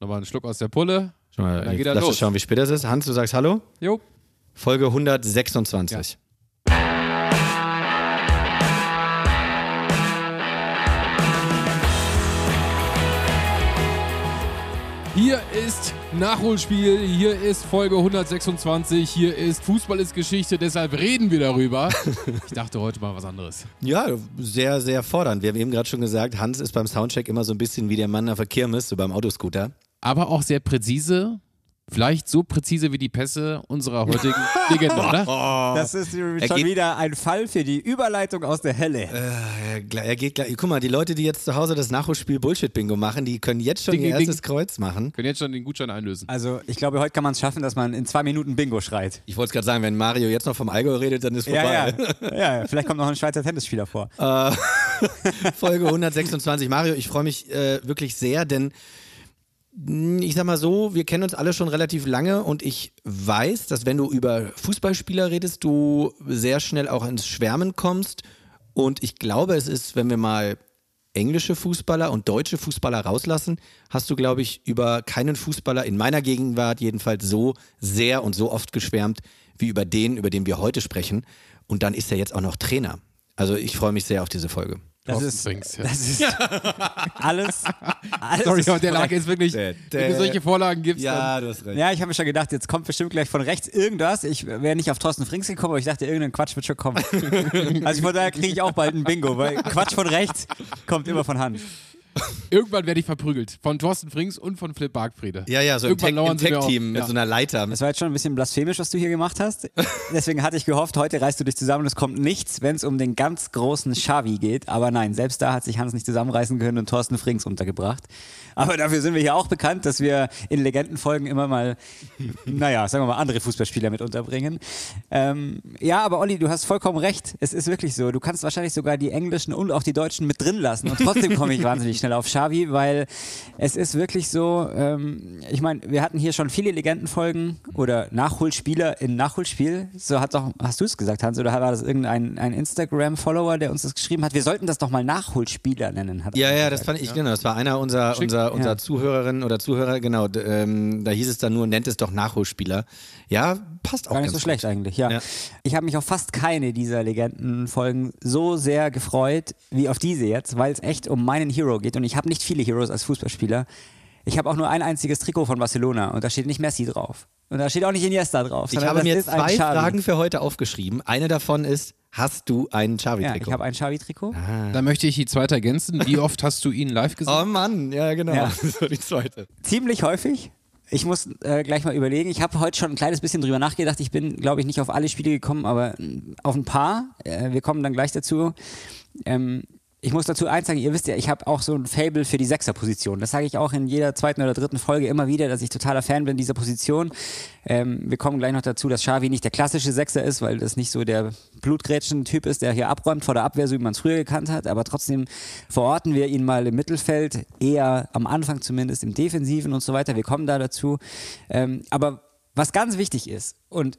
Nochmal einen Schluck aus der Pulle. Schon mal, Dann geht er lass los. uns schauen, wie spät es ist. Hans, du sagst Hallo? Jo. Folge 126. Hier ist Nachholspiel, hier ist Folge 126, hier ist Fußball ist Geschichte, deshalb reden wir darüber. Ich dachte heute mal was anderes. Ja, sehr, sehr fordernd. Wir haben eben gerade schon gesagt, Hans ist beim Soundcheck immer so ein bisschen wie der Mann auf der Kirmes, so beim Autoscooter. Aber auch sehr präzise, vielleicht so präzise wie die Pässe unserer heutigen Legende, oder? Das ist schon geht- wieder ein Fall für die Überleitung aus der Hölle. Er, gl- er geht gleich. Guck mal, die Leute, die jetzt zu Hause das Nachholspiel Bullshit-Bingo machen, die können jetzt schon Ding, ihr ding, erstes Kreuz machen. Können jetzt schon den Gutschein einlösen. Also ich glaube, heute kann man es schaffen, dass man in zwei Minuten Bingo schreit. Ich wollte es gerade sagen, wenn Mario jetzt noch vom Allgäu redet, dann ist vorbei. ja. ja, ja. Vielleicht kommt noch ein Schweizer Tennisspieler vor. Folge 126. Mario, ich freue mich äh, wirklich sehr, denn ich sag mal so, wir kennen uns alle schon relativ lange und ich weiß, dass wenn du über Fußballspieler redest, du sehr schnell auch ins Schwärmen kommst. Und ich glaube, es ist, wenn wir mal englische Fußballer und deutsche Fußballer rauslassen, hast du, glaube ich, über keinen Fußballer in meiner Gegenwart jedenfalls so sehr und so oft geschwärmt wie über den, über den wir heute sprechen. Und dann ist er jetzt auch noch Trainer. Also ich freue mich sehr auf diese Folge. Das ist, Frings, ja. das ist alles, alles. Sorry, ist aber der lag jetzt wirklich, Dä, wenn du solche Vorlagen gibst, dann du hast recht. Ja, ich habe mir schon gedacht, jetzt kommt bestimmt gleich von rechts irgendwas. Ich wäre nicht auf Thorsten Frings gekommen, aber ich dachte, irgendein Quatsch wird schon kommen. also von daher kriege ich auch bald ein Bingo, weil Quatsch von rechts kommt immer von Hand. Irgendwann werde ich verprügelt. Von Thorsten Frings und von Philipp Bargfriede. Ja, ja, so im Irgendwann im Tech-Team mit Ja. so einer Leiter. Das war jetzt schon ein bisschen blasphemisch, was du hier gemacht hast. Deswegen hatte ich gehofft, heute reißt du dich zusammen und es kommt nichts, wenn es um den ganz großen Xavi geht. Aber nein, selbst da hat sich Hans nicht zusammenreißen können und Thorsten Frings untergebracht. Aber dafür sind wir hier auch bekannt, dass wir in Legendenfolgen immer mal, naja, sagen wir mal, andere Fußballspieler mit unterbringen. Ähm, ja, aber Olli, du hast vollkommen recht. Es ist wirklich so. Du kannst wahrscheinlich sogar die englischen und auch die deutschen mit drin lassen. Und trotzdem komme ich wahnsinnig schnell auf Xavi, weil es ist wirklich so, ähm, ich meine, wir hatten hier schon viele Legendenfolgen oder Nachholspieler in Nachholspiel. So hat doch, hast du es gesagt, Hans, oder war das irgendein ein Instagram-Follower, der uns das geschrieben hat? Wir sollten das doch mal Nachholspieler nennen. Hat Ja, ja, gesagt. das fand ich, genau. Das war einer unserer, unserer, unserer Ja. Zuhörerinnen oder Zuhörer, genau. Ähm, da hieß es dann nur, nennt es doch Nachholspieler. Ja, passt auch Gar nicht ganz so schlecht gut. eigentlich, ja. Ja. Ich habe mich auf fast keine dieser Legendenfolgen so sehr gefreut wie auf diese jetzt, weil es echt um meinen Hero geht und ich habe nicht viele Heroes als Fußballspieler. Ich habe auch nur ein einziges Trikot von Barcelona und da steht nicht Messi drauf. Und da steht auch nicht Iniesta drauf. Ich habe mir ist ein zwei. Fragen für heute aufgeschrieben. Eine davon ist, hast du ein Ja, Xavi-Trikot? ich habe ein Xavi-Trikot. Da möchte ich die zweite ergänzen. Wie oft hast du ihn live gesehen? oh Mann, ja genau. Ja. Das war die zweite. Ziemlich häufig. Ich muss äh, gleich mal überlegen. Ich habe heute schon ein kleines bisschen drüber nachgedacht. Ich bin, glaube ich, nicht auf alle Spiele gekommen, aber mm, auf ein paar. Äh, wir kommen dann gleich dazu. Ähm, ich muss dazu eins sagen, ihr wisst ja, ich habe auch so ein Fable für die Sechserposition. Das sage ich auch in jeder zweiten oder dritten Folge immer wieder, dass ich totaler Fan bin dieser Position. Ähm, wir kommen gleich noch dazu, dass Xavi nicht der klassische Sechser ist, weil das nicht so der Blutgrätschen-Typ ist, der hier abräumt vor der Abwehr, so wie man es früher gekannt hat. Aber trotzdem verorten wir ihn mal im Mittelfeld, eher am Anfang zumindest im Defensiven und so weiter. Wir kommen da dazu. Ähm, aber was ganz wichtig ist, und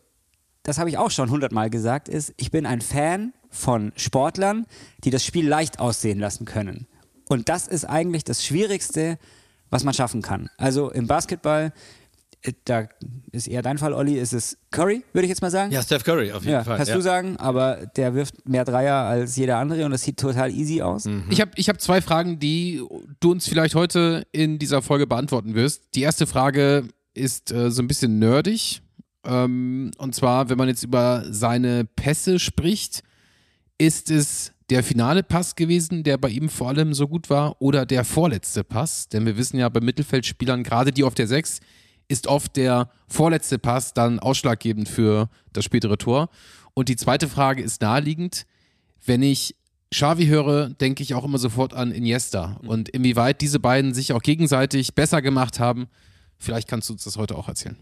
das habe ich auch schon hundertmal gesagt, ist, ich bin ein Fan von Sportlern, die das Spiel leicht aussehen lassen können. Und das ist eigentlich das Schwierigste, was man schaffen kann. Also im Basketball, äh, da ist eher dein Fall, Olli, ist es Curry, würde ich jetzt mal sagen. Ja, Steph Curry auf jeden Ja, Fall. kannst ja. du sagen, aber der wirft mehr Dreier als jeder andere und das sieht total easy aus. Ich habe ich hab zwei Fragen, die du uns vielleicht heute in dieser Folge beantworten wirst. Die erste Frage ist äh, so ein bisschen nerdig. Ähm, und zwar, wenn man jetzt über seine Pässe spricht, ist es der finale Pass gewesen, der bei ihm vor allem so gut war, oder der vorletzte Pass? Denn wir wissen ja bei Mittelfeldspielern, gerade die auf der 6, ist oft der vorletzte Pass dann ausschlaggebend für das spätere Tor. Und die zweite Frage ist naheliegend. Wenn ich Xavi höre, denke ich auch immer sofort an Iniesta. Und inwieweit diese beiden sich auch gegenseitig besser gemacht haben, vielleicht kannst du uns das heute auch erzählen.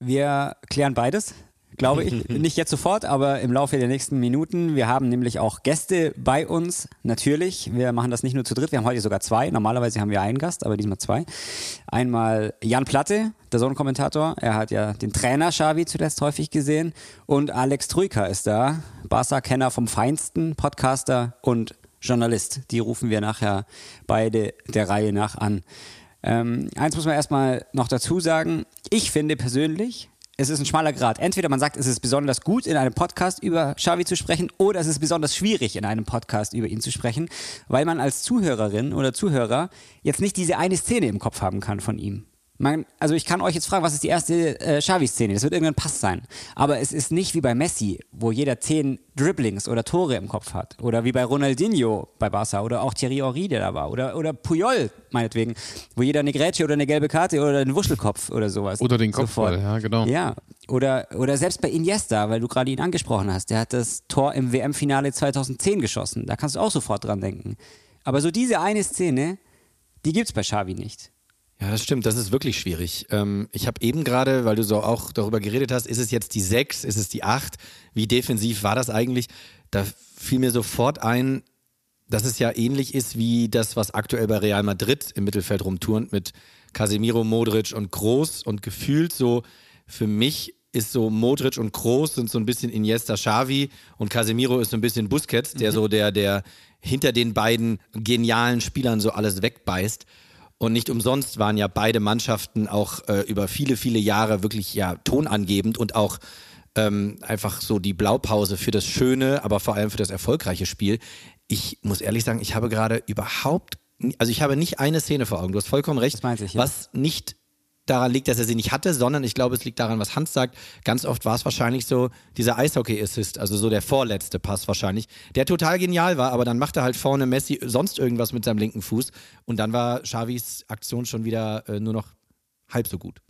Wir klären beides, glaube ich. Nicht jetzt sofort, aber im Laufe der nächsten Minuten. Wir haben nämlich auch Gäste bei uns, natürlich. Wir machen das nicht nur zu dritt, wir haben heute sogar zwei. Normalerweise haben wir einen Gast, aber diesmal zwei. Einmal Jan Platte, der Sohn-Kommentator. Er hat ja den Trainer Xavi zuletzt häufig gesehen. Und Alex Trujka ist da, Barca-Kenner vom Feinsten, Podcaster und Journalist. Die rufen wir nachher beide der Reihe nach an. Ähm, eins muss man erstmal noch dazu sagen. Ich finde persönlich, es ist ein schmaler Grad. Entweder man sagt, es ist besonders gut, in einem Podcast über Xavi zu sprechen, oder es ist besonders schwierig, in einem Podcast über ihn zu sprechen, weil man als Zuhörerin oder Zuhörer jetzt nicht diese eine Szene im Kopf haben kann von ihm. Man, also ich kann euch jetzt fragen, was ist die erste äh, Xavi-Szene? Das wird irgendein Pass sein. Aber es ist nicht wie bei Messi, wo jeder zehn Dribblings oder Tore im Kopf hat. Oder wie bei Ronaldinho bei Barca oder auch Thierry Henry, der da war. Oder, oder Puyol, meinetwegen, wo jeder eine Grätsche oder eine gelbe Karte oder einen Wuschelkopf oder sowas. Oder den Kopfball, ja, genau. Ja, oder, oder selbst bei Iniesta, weil du gerade ihn angesprochen hast. Der hat das Tor im WM-Finale 2010 geschossen. Da kannst du auch sofort dran denken. Aber so diese eine Szene, die gibt's bei Xavi nicht. Ja, das stimmt, das ist wirklich schwierig. Ähm, ich habe eben gerade, weil du so auch darüber geredet hast, ist es jetzt die 6, ist es die 8? Wie defensiv war das eigentlich? Da fiel mir sofort ein, dass es ja ähnlich ist wie das, was aktuell bei Real Madrid im Mittelfeld rumturnt mit Casemiro, Modric und Groß und gefühlt so für mich ist so Modric und Groß sind so ein bisschen Iniesta, Xavi und Casemiro ist so ein bisschen Busquets, der mhm. so der der hinter den beiden genialen Spielern so alles wegbeißt. Und nicht umsonst waren ja beide Mannschaften auch äh, über viele, viele Jahre wirklich ja tonangebend und auch ähm, einfach so die Blaupause für das schöne, aber vor allem für das erfolgreiche Spiel. Ich muss ehrlich sagen, ich habe gerade überhaupt, also ich habe nicht eine Szene vor Augen. Du hast vollkommen recht. Ich, ja. Was nicht daran liegt, dass er sie nicht hatte, sondern ich glaube, es liegt daran, was Hans sagt. Ganz oft war es wahrscheinlich so dieser Eishockey-Assist, also so der vorletzte Pass wahrscheinlich, der total genial war, aber dann machte halt vorne Messi sonst irgendwas mit seinem linken Fuß und dann war Xavis Aktion schon wieder äh, nur noch halb so gut.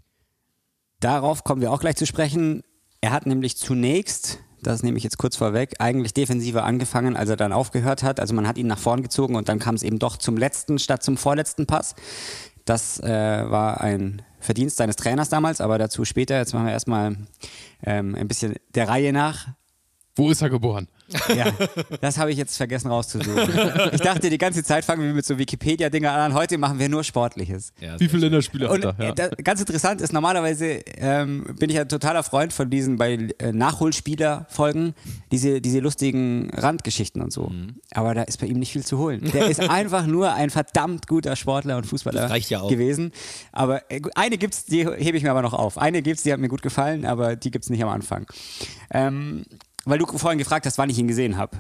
Darauf kommen wir auch gleich zu sprechen. Er hat nämlich zunächst das nehme ich jetzt kurz vorweg, eigentlich defensiver angefangen, als er dann aufgehört hat. Also man hat ihn nach vorn gezogen und dann kam es eben doch zum letzten statt zum vorletzten Pass. Das äh, war ein Verdienst seines Trainers damals, aber dazu später. Jetzt machen wir erstmal ähm, ein bisschen der Reihe nach. Wo ist er geboren? Ja, das habe ich jetzt vergessen rauszusuchen. Ich dachte, die ganze Zeit fangen wir mit so Wikipedia-Dinger an. Heute machen wir nur Sportliches. Ja, Wie viele Länderspiele hat er? Ja. Äh, ganz interessant ist, normalerweise ähm, bin ich ein totaler Freund von diesen bei äh, Nachholspieler-Folgen, diese, diese lustigen Randgeschichten und so. Mhm. Aber da ist bei ihm nicht viel zu holen. Der ist einfach nur ein verdammt guter Sportler und Fußballer ja gewesen. Aber äh, eine gibt's, die hebe ich mir aber noch auf. Eine gibt's, die hat mir gut gefallen, aber die gibt's nicht am Anfang. Ähm, weil du vorhin gefragt hast, wann ich ihn gesehen habe.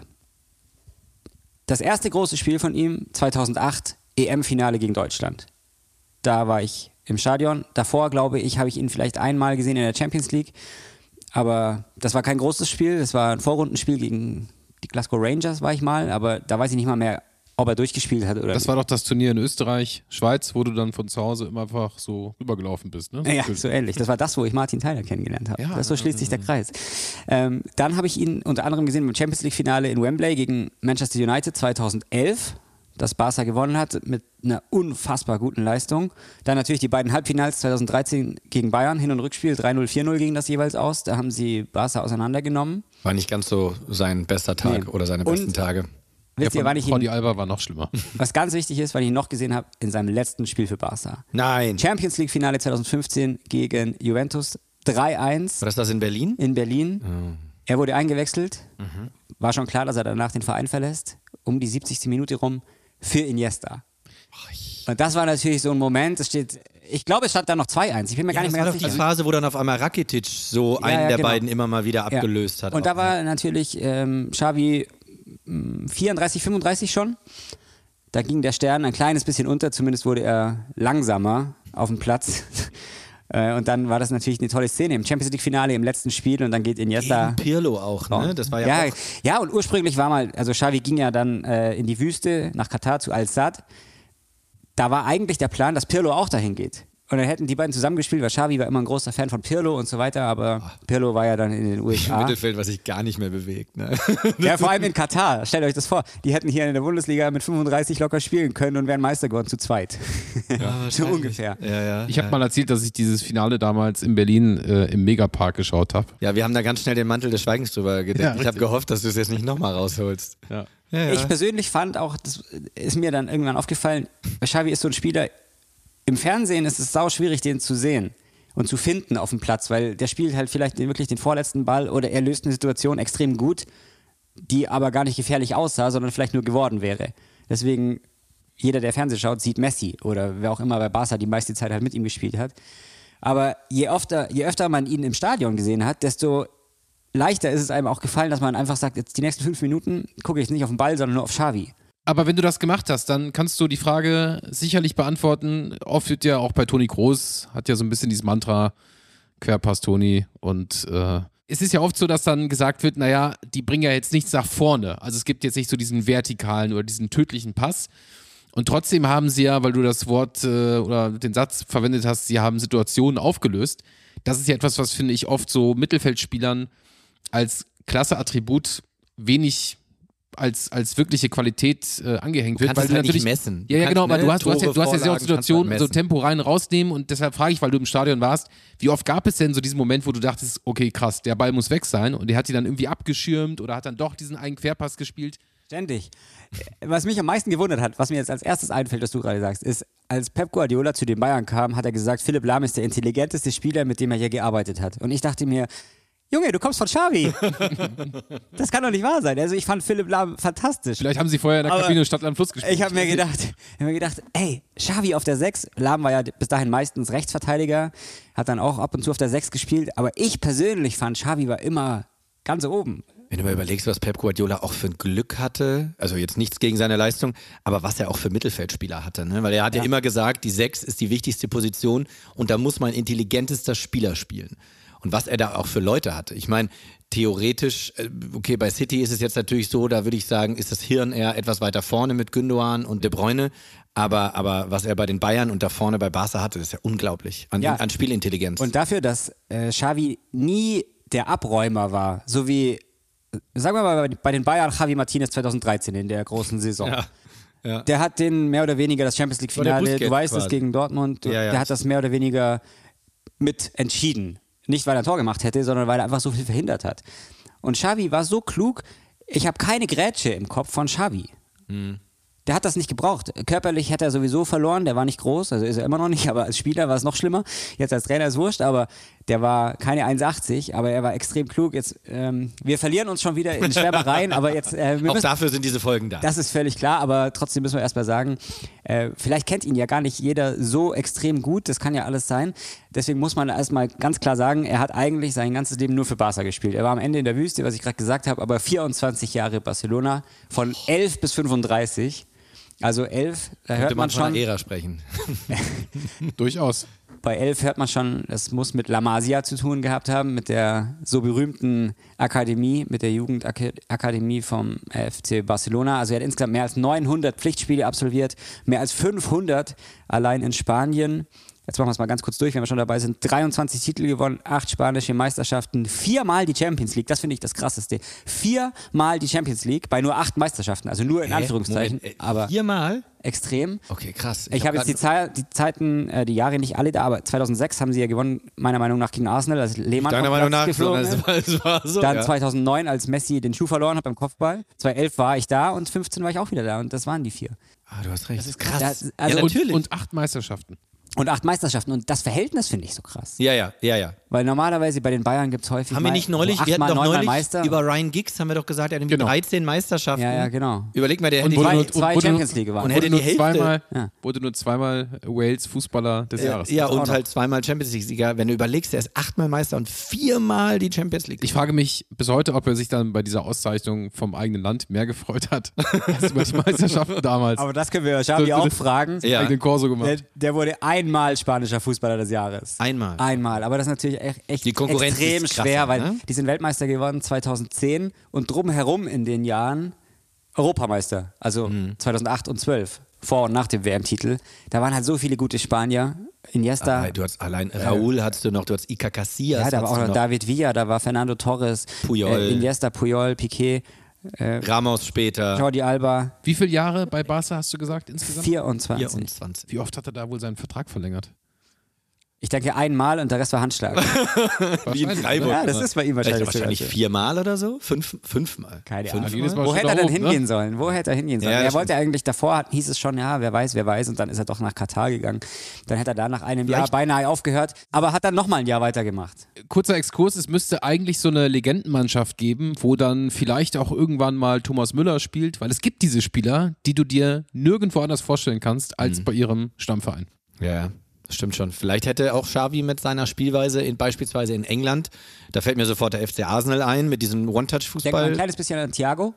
Das erste große Spiel von ihm, 2008, EM-Finale gegen Deutschland. Da war ich im Stadion. Davor, glaube ich, habe ich ihn vielleicht einmal gesehen in der Champions League. Aber das war kein großes Spiel. Das war ein Vorrundenspiel gegen die Glasgow Rangers, war ich mal. Aber da weiß ich nicht mal mehr, ob er durchgespielt hat oder Das war doch das Turnier in Österreich, Schweiz, wo du dann von zu Hause immer einfach so rübergelaufen bist, ne? ja, so ähnlich. Das war das, wo ich Martin Tyler kennengelernt habe. Ja, das so schließt sich der Kreis. Ähm, dann habe ich ihn unter anderem gesehen im Champions League Finale in Wembley gegen Manchester United 2011 das Barca gewonnen hat mit einer unfassbar guten Leistung. Dann natürlich die beiden Halbfinals 2013 gegen Bayern, Hin- und Rückspiel 3-0, 4-0 ging das jeweils aus. Da haben sie Barca auseinandergenommen. War nicht ganz so sein bester Tag nee. oder seine besten und Tage. Wisst ihr, wann ich ihn, Alba war noch schlimmer. Was ganz wichtig ist, weil ich ihn noch gesehen habe, in seinem letzten Spiel für Barca. Nein. Champions League Finale 2015 gegen Juventus 3-1. War das das in Berlin? In Berlin. Oh. Er wurde eingewechselt. Mhm. War schon klar, dass er danach den Verein verlässt. Um die 70. Minute rum für Iniesta. Und das war natürlich so ein Moment, es steht, ich glaube, es stand da noch 2-1. Ich bin mir ja, gar nicht mehr ganz sicher. Das war die Phase, wo dann auf einmal Rakitic so ja, einen ja, der genau. beiden immer mal wieder abgelöst hat. Und auch, da war natürlich ähm, Xavi 34, 35 schon. Da ging der Stern ein kleines bisschen unter, zumindest wurde er langsamer auf dem Platz. Äh, und dann war das natürlich eine tolle Szene im Champions League-Finale im letzten Spiel und dann geht Iniesta. Gegen Pirlo auch, ne? Das war ja, ja, ja, und ursprünglich war mal, also Xavi ging ja dann äh, in die Wüste nach Katar zu Al-Sad. Da war eigentlich der Plan, dass Pirlo auch dahin geht. Und dann hätten die beiden zusammengespielt, weil Xavi war immer ein großer Fan von Pirlo und so weiter, aber oh. Pirlo war ja dann in den USA. Im Mittelfeld, was sich gar nicht mehr bewegt. Ne? Ja, vor allem in Katar. Stellt euch das vor. Die hätten hier in der Bundesliga mit 35 locker spielen können und wären Meister geworden zu zweit. Ja, so ungefähr. Ja, ja, ich habe mal erzählt, dass ich dieses Finale damals in Berlin äh, im Megapark geschaut habe. Ja, wir haben da ganz schnell den Mantel des Schweigens drüber gedeckt. ich habe gehofft, dass du es jetzt nicht nochmal rausholst. Ja. Ich persönlich fand auch, das ist mir dann irgendwann aufgefallen, Xavi ist so ein Spieler, im Fernsehen ist es sau schwierig, den zu sehen und zu finden auf dem Platz, weil der spielt halt vielleicht wirklich den vorletzten Ball oder er löst eine Situation extrem gut, die aber gar nicht gefährlich aussah, sondern vielleicht nur geworden wäre. Deswegen jeder, der Fernsehen schaut, sieht Messi oder wer auch immer bei Barca die meiste Zeit halt mit ihm gespielt hat. Aber je öfter, je öfter man ihn im Stadion gesehen hat, desto leichter ist es einem auch gefallen, dass man einfach sagt, jetzt die nächsten fünf Minuten gucke ich nicht auf den Ball, sondern nur auf Xavi. Aber wenn du das gemacht hast, dann kannst du die Frage sicherlich beantworten. Oft wird ja auch bei Toni Groß, hat ja so ein bisschen dieses Mantra, Querpass Toni. Und äh, es ist ja oft so, dass dann gesagt wird, naja, die bringen ja jetzt nichts nach vorne. Also es gibt jetzt nicht so diesen vertikalen oder diesen tödlichen Pass. Und trotzdem haben sie ja, weil du das Wort äh, oder den Satz verwendet hast, sie haben Situationen aufgelöst. Das ist ja etwas, was finde ich oft so Mittelfeldspielern als klasse Attribut wenig als, als wirkliche Qualität äh, angehängt wird. kannst weil es du halt nicht natürlich, messen. Ja, ja, Du genau, kannst, aber du ne, hast, du hast, ja, du hast ja sehr kannst halt Situationen, so. Tempo rein, rausnehmen und deshalb frage ich, weil du im Stadion warst, wie oft gab es denn so diesen Moment, wo du dachtest, okay, krass, der Ball muss weg sein und der hat die dann irgendwie abgeschirmt oder hat dann doch diesen einen Querpass gespielt? Ständig. Was mich am meisten gewundert hat, was mir jetzt als erstes einfällt, was du gerade sagst, ist, als Pep Guardiola zu den Bayern kam, hat er gesagt, Philipp Lahm ist der intelligenteste Spieler, mit dem er hier gearbeitet hat. Und ich dachte mir, Junge, du kommst von Xavi. das kann doch nicht wahr sein. Also ich fand Philipp Lahm fantastisch. Vielleicht haben sie vorher in der Aber Kabine Stadtland Fluss gespielt. Ich habe mir gedacht, ich hab mir gedacht, ey, Xavi auf der 6, Lahm war ja bis dahin meistens Rechtsverteidiger, hat dann auch ab und zu auf der 6 gespielt, aber ich persönlich fand, Xavi war immer ganz oben. Wenn du mal überlegst, was Pep Guardiola auch für ein Glück hatte, also jetzt nichts gegen seine Leistung, aber was er auch für Mittelfeldspieler hatte, ne? weil er hat ja. Ja. immer gesagt, die Sechs ist die wichtigste Position und da muss man intelligentester Spieler spielen. Und was er da auch für Leute hatte. Ich meine, theoretisch, äh, okay, bei City ist es jetzt natürlich so, da würde ich sagen, ist das Hirn eher etwas weiter vorne mit Gündogan und De Bruyne. Aber, aber was er bei den Bayern und da vorne bei Barca hatte, ist ja unglaublich an, Ja. an Spielintelligenz. Und dafür, dass äh, Xavi nie der Abräumer war, so wie, sagen wir mal, bei- den Bayern Javi Martinez 2013 in der großen Saison. ja. Ja. Der hat den mehr oder weniger das Champions League-Finale, Busquets du weißt es, quasi. gegen Dortmund, Ja, ja. der hat das mehr oder weniger mit entschieden. Nicht, weil er ein Tor gemacht hätte, sondern weil er einfach so viel verhindert hat. Und Xavi war so klug, ich habe keine Grätsche im Kopf von Xavi. Der hat das nicht gebraucht. Körperlich hätte er sowieso verloren, der war nicht groß, also ist er immer noch nicht, aber als Spieler war es noch schlimmer. Jetzt als Trainer ist wurscht, aber der war keine 1,80, aber er war extrem klug. Jetzt, ähm, wir verlieren uns schon wieder in Schwärmereien, aber jetzt, äh, wir Auch müssen, dafür sind diese Folgen da. das ist völlig klar, aber trotzdem müssen wir erstmal sagen, äh, vielleicht kennt ihn ja gar nicht jeder so extrem gut, das kann ja alles sein. Deswegen muss man erstmal ganz klar sagen, er hat eigentlich sein ganzes Leben nur für Barca gespielt. Er war am Ende in der Wüste, was ich gerade gesagt habe, aber 24 Jahre Barcelona, von 11 bis 35. Also 11, da hört Könnte man man von schon, einer Ära sprechen. Durchaus. Bei 11 hört man schon, es muss mit La Masia zu tun gehabt haben, mit der so berühmten Akademie, mit der Jugendakademie vom FC Barcelona. Also er hat insgesamt mehr als 900 Pflichtspiele absolviert, mehr als 500 allein in Spanien. Jetzt machen wir es mal ganz kurz durch, wenn wir schon dabei sind. 23 Titel gewonnen, 8 spanische Meisterschaften, viermal die Champions League. Das finde ich das Krasseste. Viermal die Champions League bei nur acht Meisterschaften. Also nur in Hä? Anführungszeichen, Moment, äh, aber Viermal? extrem. Okay, krass. Ich, habe jetzt die, Zei die Zeiten, äh, die Jahre nicht alle da, aber 2006 haben sie ja gewonnen, meiner Meinung nach gegen Arsenal, als Lehmann Deiner Meinung nach, so, geflogen es ist. war, es war so. Dann ja. 2009, als Messi den Schuh verloren hat beim Kopfball. 2011 war ich da und 15 war ich auch wieder da und das waren die vier. Ah, du hast recht. Das ist krass. krass. Ja, also- ja, natürlich. Und, und acht Meisterschaften. Und acht Meisterschaften und das Verhältnis finde ich so krass. ja, ja, ja, ja. Weil normalerweise bei den Bayern gibt es häufig Haben wir nicht neulich, so wir hatten achtmal, doch neulich Meister. über Ryan Giggs, haben wir doch gesagt, er hat Genau. 13 Meisterschaften. ja, ja, genau. Überleg mal, der Und hätte wurde Zwei, nur- zwei Champions League gewonnen. und hätte die Hälfte- zweimal, Ja. wurde nur zweimal Wales Fußballer des ja, Jahres. ja und halt zweimal Champions League-Sieger. Wenn du überlegst, er ist achtmal Meister und viermal die Champions League. Ich frage mich bis heute, ob er sich dann bei dieser Auszeichnung vom eigenen Land mehr gefreut hat, als über die Meisterschaften damals. Aber das können wir Xavi So- so auch fragen. Ja. Korso gemacht. Der, der wurde einmal spanischer Fußballer des Jahres. Einmal. Einmal. Aber das ist natürlich echt, echt Die Konkurrenz extrem ist krasser, schwer, weil ne? die sind Weltmeister geworden 2010 und drumherum in den Jahren Europameister. Also Mhm. 2008 und 12. Vor und nach dem WM-Titel. Da waren halt so viele gute Spanier. Iniesta. Du hast allein Raúl hattest du noch, du hast Iker Casillas. ja, da war auch noch David Villa, da war Fernando Torres, Puyol. Äh, Iniesta, Puyol, Piquet, äh, Ramos später. Jordi Alba, Wie viele Jahre bei Barca hast du gesagt insgesamt? 24. 24. Wie oft hat er da wohl seinen Vertrag verlängert? Ich denke einmal und der Rest war Handschlag. Wie in Freiburg. ja, das ist bei ihm wahrscheinlich, wahrscheinlich so. viermal oder so? Fünf, fünfmal. Keine Fünfmal. Ahnung. jedes Mal Wo hätte er denn oben, ne? hingehen sollen? Wo hätte er hingehen sollen? Ja, er wollte eigentlich davor, hieß es schon, ja, wer weiß, wer weiß, und dann ist er doch nach Katar gegangen. Dann hätte er da nach einem Jahr Vielleicht- beinahe aufgehört, aber hat dann nochmal ein Jahr weitergemacht. Kurzer Exkurs, es müsste eigentlich so eine Legendenmannschaft geben, wo dann vielleicht auch irgendwann mal Thomas Müller spielt, weil es gibt diese Spieler, die du dir nirgendwo anders vorstellen kannst als Mhm. bei ihrem Stammverein. Ja, stimmt schon. Vielleicht hätte auch Xavi mit seiner Spielweise in, beispielsweise in England, da fällt mir sofort der FC Arsenal ein, mit diesem Denk mal ein One-Touch-Fußball. kleines bisschen an Thiago.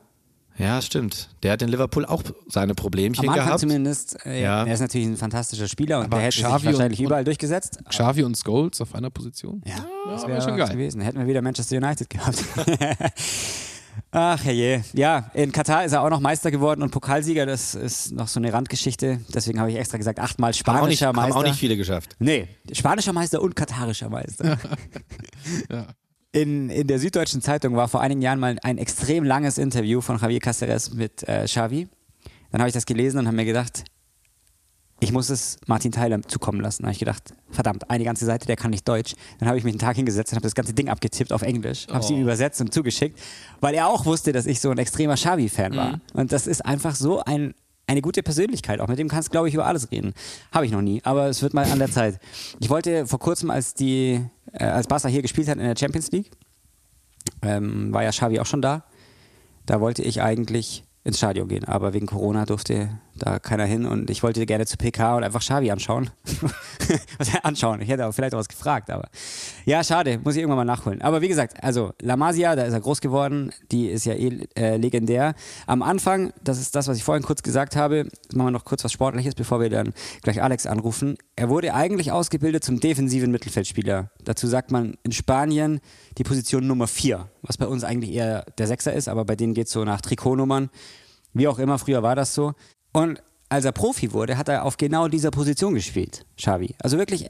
Ja, stimmt. Der hat in Liverpool auch seine Problemchen Am Anfang gehabt. zumindest. Äh, Ja. Er ist natürlich ein fantastischer Spieler und Aber der hätte sich Xavi und- wahrscheinlich und- überall durchgeschgesetzt. Xavi und Scholes auf einer Position? Ja, das wär wäre schon schon geil. gewesen. Hätten wir wieder Manchester United gehabt. Ach herrje. Ja, in Katar ist er auch noch Meister geworden und Pokalsieger. Das ist noch so eine Randgeschichte. Deswegen habe ich extra gesagt, achtmal auch, nicht, spanischer haben Meister. auch nicht viele geschafft. Nee, spanischer Meister und katarischer Meister. Ja. In, in der Süddeutschen Zeitung war vor einigen Jahren mal ein extrem langes Interview von Javier Caceres mit äh, Xavi. Dann habe ich das gelesen und habe mir gedacht, ich muss es Martin Tyler zukommen lassen. Da habe ich gedacht, verdammt, eine ganze Seite, der kann nicht Deutsch. Dann habe ich mich einen Tag hingesetzt und habe das ganze Ding abgetippt auf Englisch, habe es ihm übersetzt und zugeschickt, weil er auch wusste, dass ich so ein extremer Xavi-Fan war. Und das ist einfach so ein, eine gute Persönlichkeit. Auch mit dem kannst du, glaube ich, über alles reden. Habe ich noch nie, aber es wird mal an der Zeit. Ich wollte vor kurzem, als die, äh, als Barca hier gespielt hat in der Champions League, ähm, war ja Xavi auch schon da. Da wollte ich eigentlich ins Stadion gehen, aber wegen Corona durfte da keiner hin und ich wollte gerne zu PK und einfach Xavi anschauen. anschauen? Ich hätte auch vielleicht auch was gefragt, aber ja, schade, muss ich irgendwann mal nachholen. Aber wie gesagt, also La Masia, da ist er groß geworden, die ist ja eh äh, legendär. Am Anfang, das ist das, was ich vorhin kurz gesagt habe, machen wir noch kurz was Sportliches, bevor wir dann gleich Alex anrufen. Er wurde eigentlich ausgebildet zum defensiven Mittelfeldspieler. Dazu sagt man in Spanien die Position Nummer 4, was bei uns eigentlich eher der Sechser ist, aber bei denen geht es so nach Trikotnummern. Wie auch immer, früher war das so. Und als er Profi wurde, hat er auf genau dieser Position gespielt, Xavi. Also wirklich